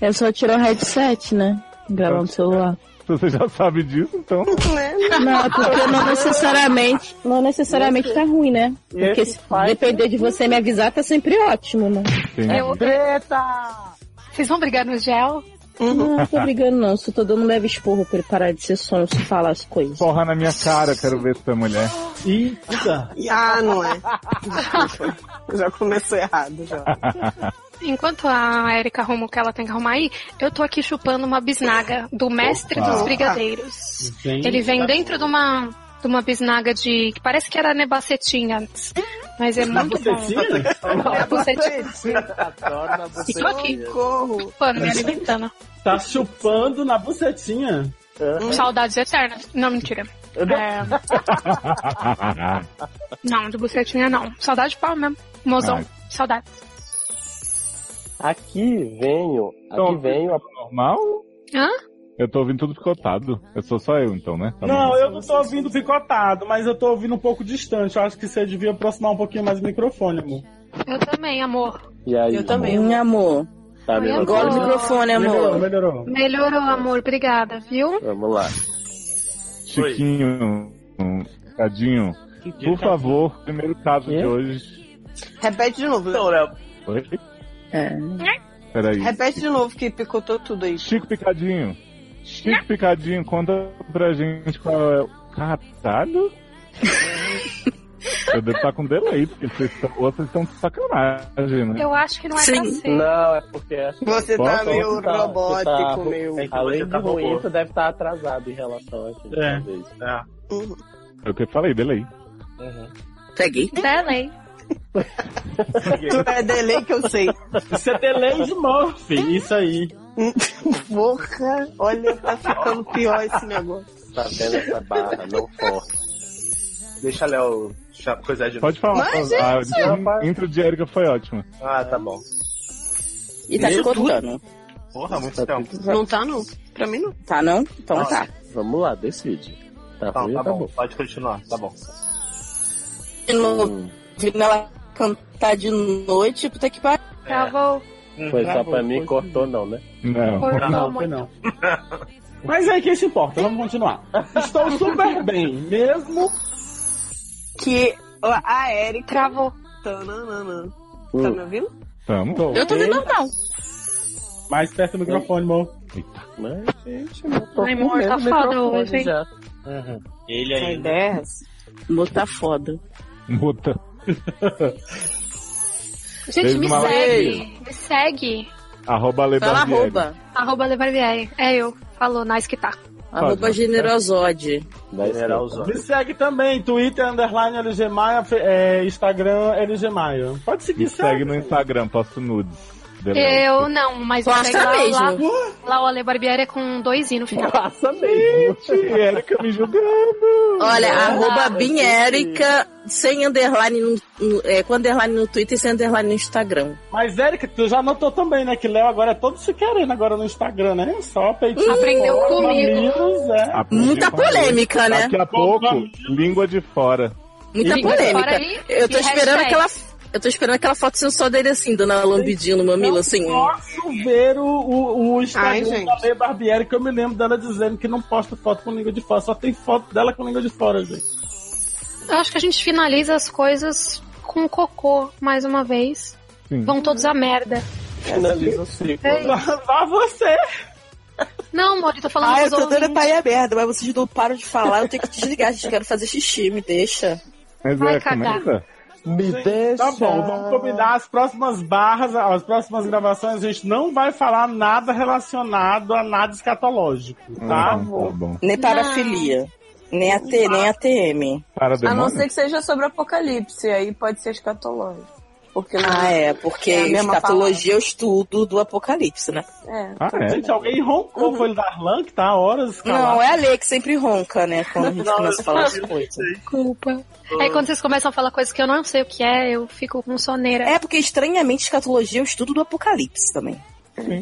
É só tirar o headset, né? Gravar no celular. Você já sabe disso, então. Não, porque não necessariamente, não necessariamente tá ruim, né? Porque se depender de você me avisar, tá sempre ótimo, né? Eu... Vocês vão brigar no gel? Não, não tô brigando não, só tô dando um leve esporro pra ele parar de ser sonho se falar as coisas. Porra na minha cara, quero ver se tu é mulher. Eita! Ah, não é. já começou errado, já. Enquanto a Erika arruma o que ela tem que arrumar aí, eu tô aqui chupando uma bisnaga do mestre Opa. dos brigadeiros. Gente. Ele vem dentro de uma, de uma bisnaga de. que parece que era nebacetinha antes. Mas é Na muito bucetinha? bom. É a bucetinha. Estou aqui, chupando, me alimentando. Tá chupando na bucetinha? Saudades eternas. Não, mentira. É, não, de bucetinha não. Saudade de pau mesmo. Mozão, Ai. saudade. Aqui venho, aqui Então, venho a... Normal? Hã? Eu tô ouvindo tudo picotado. Eu sou só eu, então, né? Tá Não, bom. eu não tô ouvindo picotado, mas eu tô ouvindo um pouco distante. Eu acho que você devia aproximar um pouquinho mais o microfone, amor. Eu também, amor. E aí, Eu também. Minha amor. Tá, Oi, Engole o microfone, amor. Melhorou, melhorou. Melhorou, amor. Obrigada, viu? Vamos lá. Chiquinho, um cadinho. Por favor, primeiro caso de hoje. Repete de novo. Então, Léo. Oi? É. Peraí. Repete de novo que picotou tudo aí. Chico Picadinho. Chico Picadinho, conta pra gente qual é o. Caralho? Eu devo estar com delay, porque vocês estão, vocês estão de sacanagem, né? Eu acho que não é pra ser. Não, é porque acho que Você Posso? tá meio tá- robótico, tá- meu. É que Além de tá ruim, robô. tu deve estar atrasado em relação a isso. É. talvez. É o que eu falei, delay. Peguei. Delay. Tu é delay que eu sei. Isso é delay de Murphy, isso aí. Porra, olha, tá ficando pior esse negócio. Tá vendo essa barra, não forte. Deixa Léo coisar de Pode falar. Mas, a gente, a intro de Erika foi ótima. Ah, tá bom. E tá cortando. Porra, muito tempo. Não tá, não. Pra mim, não. Tá não? Então Ah, tá. Vamos lá, decide. Tá Tá, ruim tá tá bom. bom? Pode continuar, tá bom. De vindo ela cantar de noite, puta que pariu. Travou. Foi só pra mim, foi. cortou não, né? Não. Cortou Não, foi não. Mas aí que se importa, vamos continuar. Estou super bem, mesmo Que a Erika. Travou. Tananana. Hum. Tá me ouvindo? Tamo. Eu tô vendo não. mais perto do microfone, amor. Mas, gente, eu tô Ai, amor, tá foda hoje, hein? já. Ele Ai, ainda. dez. Amor, tá foda. Muta. Gente, me segue. Me segue. Arroba Le Fala Barbieri. arroba. Arroba Lebarbieri. É eu. Falou, nice que tá. Arroba generosode. Me segue também, Twitter, underline LG Maia, é, Instagram LG Maia. Pode seguir, Me segue no Instagram, posto nudes. Eu não, mas Posta segue lá, lá, mesmo. lá o Ale Barbieri é com dois i no final. Passa mesmo. Gente, Erika me julgando. Olha, Ah, arroba eu Binérica, sem underline no, no- é, com underline no Twitter e sem underline no Instagram. Mas, Érica, tu já notou também, né? Que Léo agora é todo se querendo agora no Instagram, né? Só peitinho. Aprendeu fora, comigo. mamilos, é. Aprendi Muita polêmica, né? Daqui a pouco, língua de fora. Muita polêmica. fora aí, eu tô esperando hashtag. aquela. Eu tô esperando aquela foto sensual dele assim, dando uma lambidinha no mamilo, assim. Posso ver o, o, o Instagram Ai, gente. da Lei Barbieri, que eu me lembro dela dizendo que não posta foto com língua de fora, só tem foto dela com língua de fora, gente. Eu acho que a gente finaliza as coisas com cocô, mais uma vez. Sim. Vão todos a merda. Finaliza o ciclo. É isso. Vá você! Não, amor, eu tô falando Ah, eu tô ouvintes. pra ir a merda, mas vocês não param de falar, eu tenho que desligar, gente. Quero fazer xixi, me deixa. Mas Vai é, cagar. comenta. Me deixa. Tá bom, vamos combinar as próximas barras, as próximas gravações, a gente não vai falar nada relacionado a nada escatológico, tá? Uhum, tá bom. Nem parafilia. Nem a, T, nem a TM. Para A não ser que seja sobre apocalipse, aí pode ser escatológico. Porque não Ah, é, porque É escatologia é o estudo do apocalipse, né? É. Ah, é? Gente, alguém roncou, foi o Darlan que tá há horas Não, é a lei que sempre ronca, né? Quando a gente começa a falar as coisas. Desculpa. Aí quando vocês começam a falar coisas que eu não sei o que é, eu fico com soneira. É, porque estranhamente escatologia é o estudo do apocalipse também.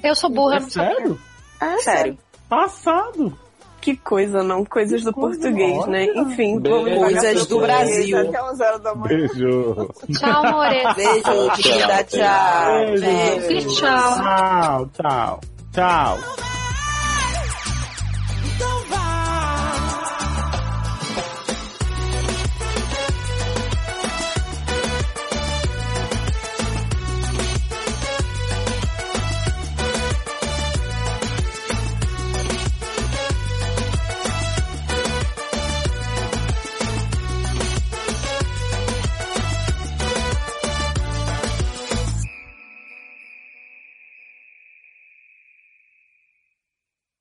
Eu sou burra, É não sério? Ah, Sério. Passado. Que coisa, não? Coisas do português, né? Enfim, Beijo. Coisas do Brasil. Até umas horas da manhã. Beijo. Tchau. Beijo, querida, tchau. Beijo. Beijo. Tchau. Tchau, tchau. Tchau.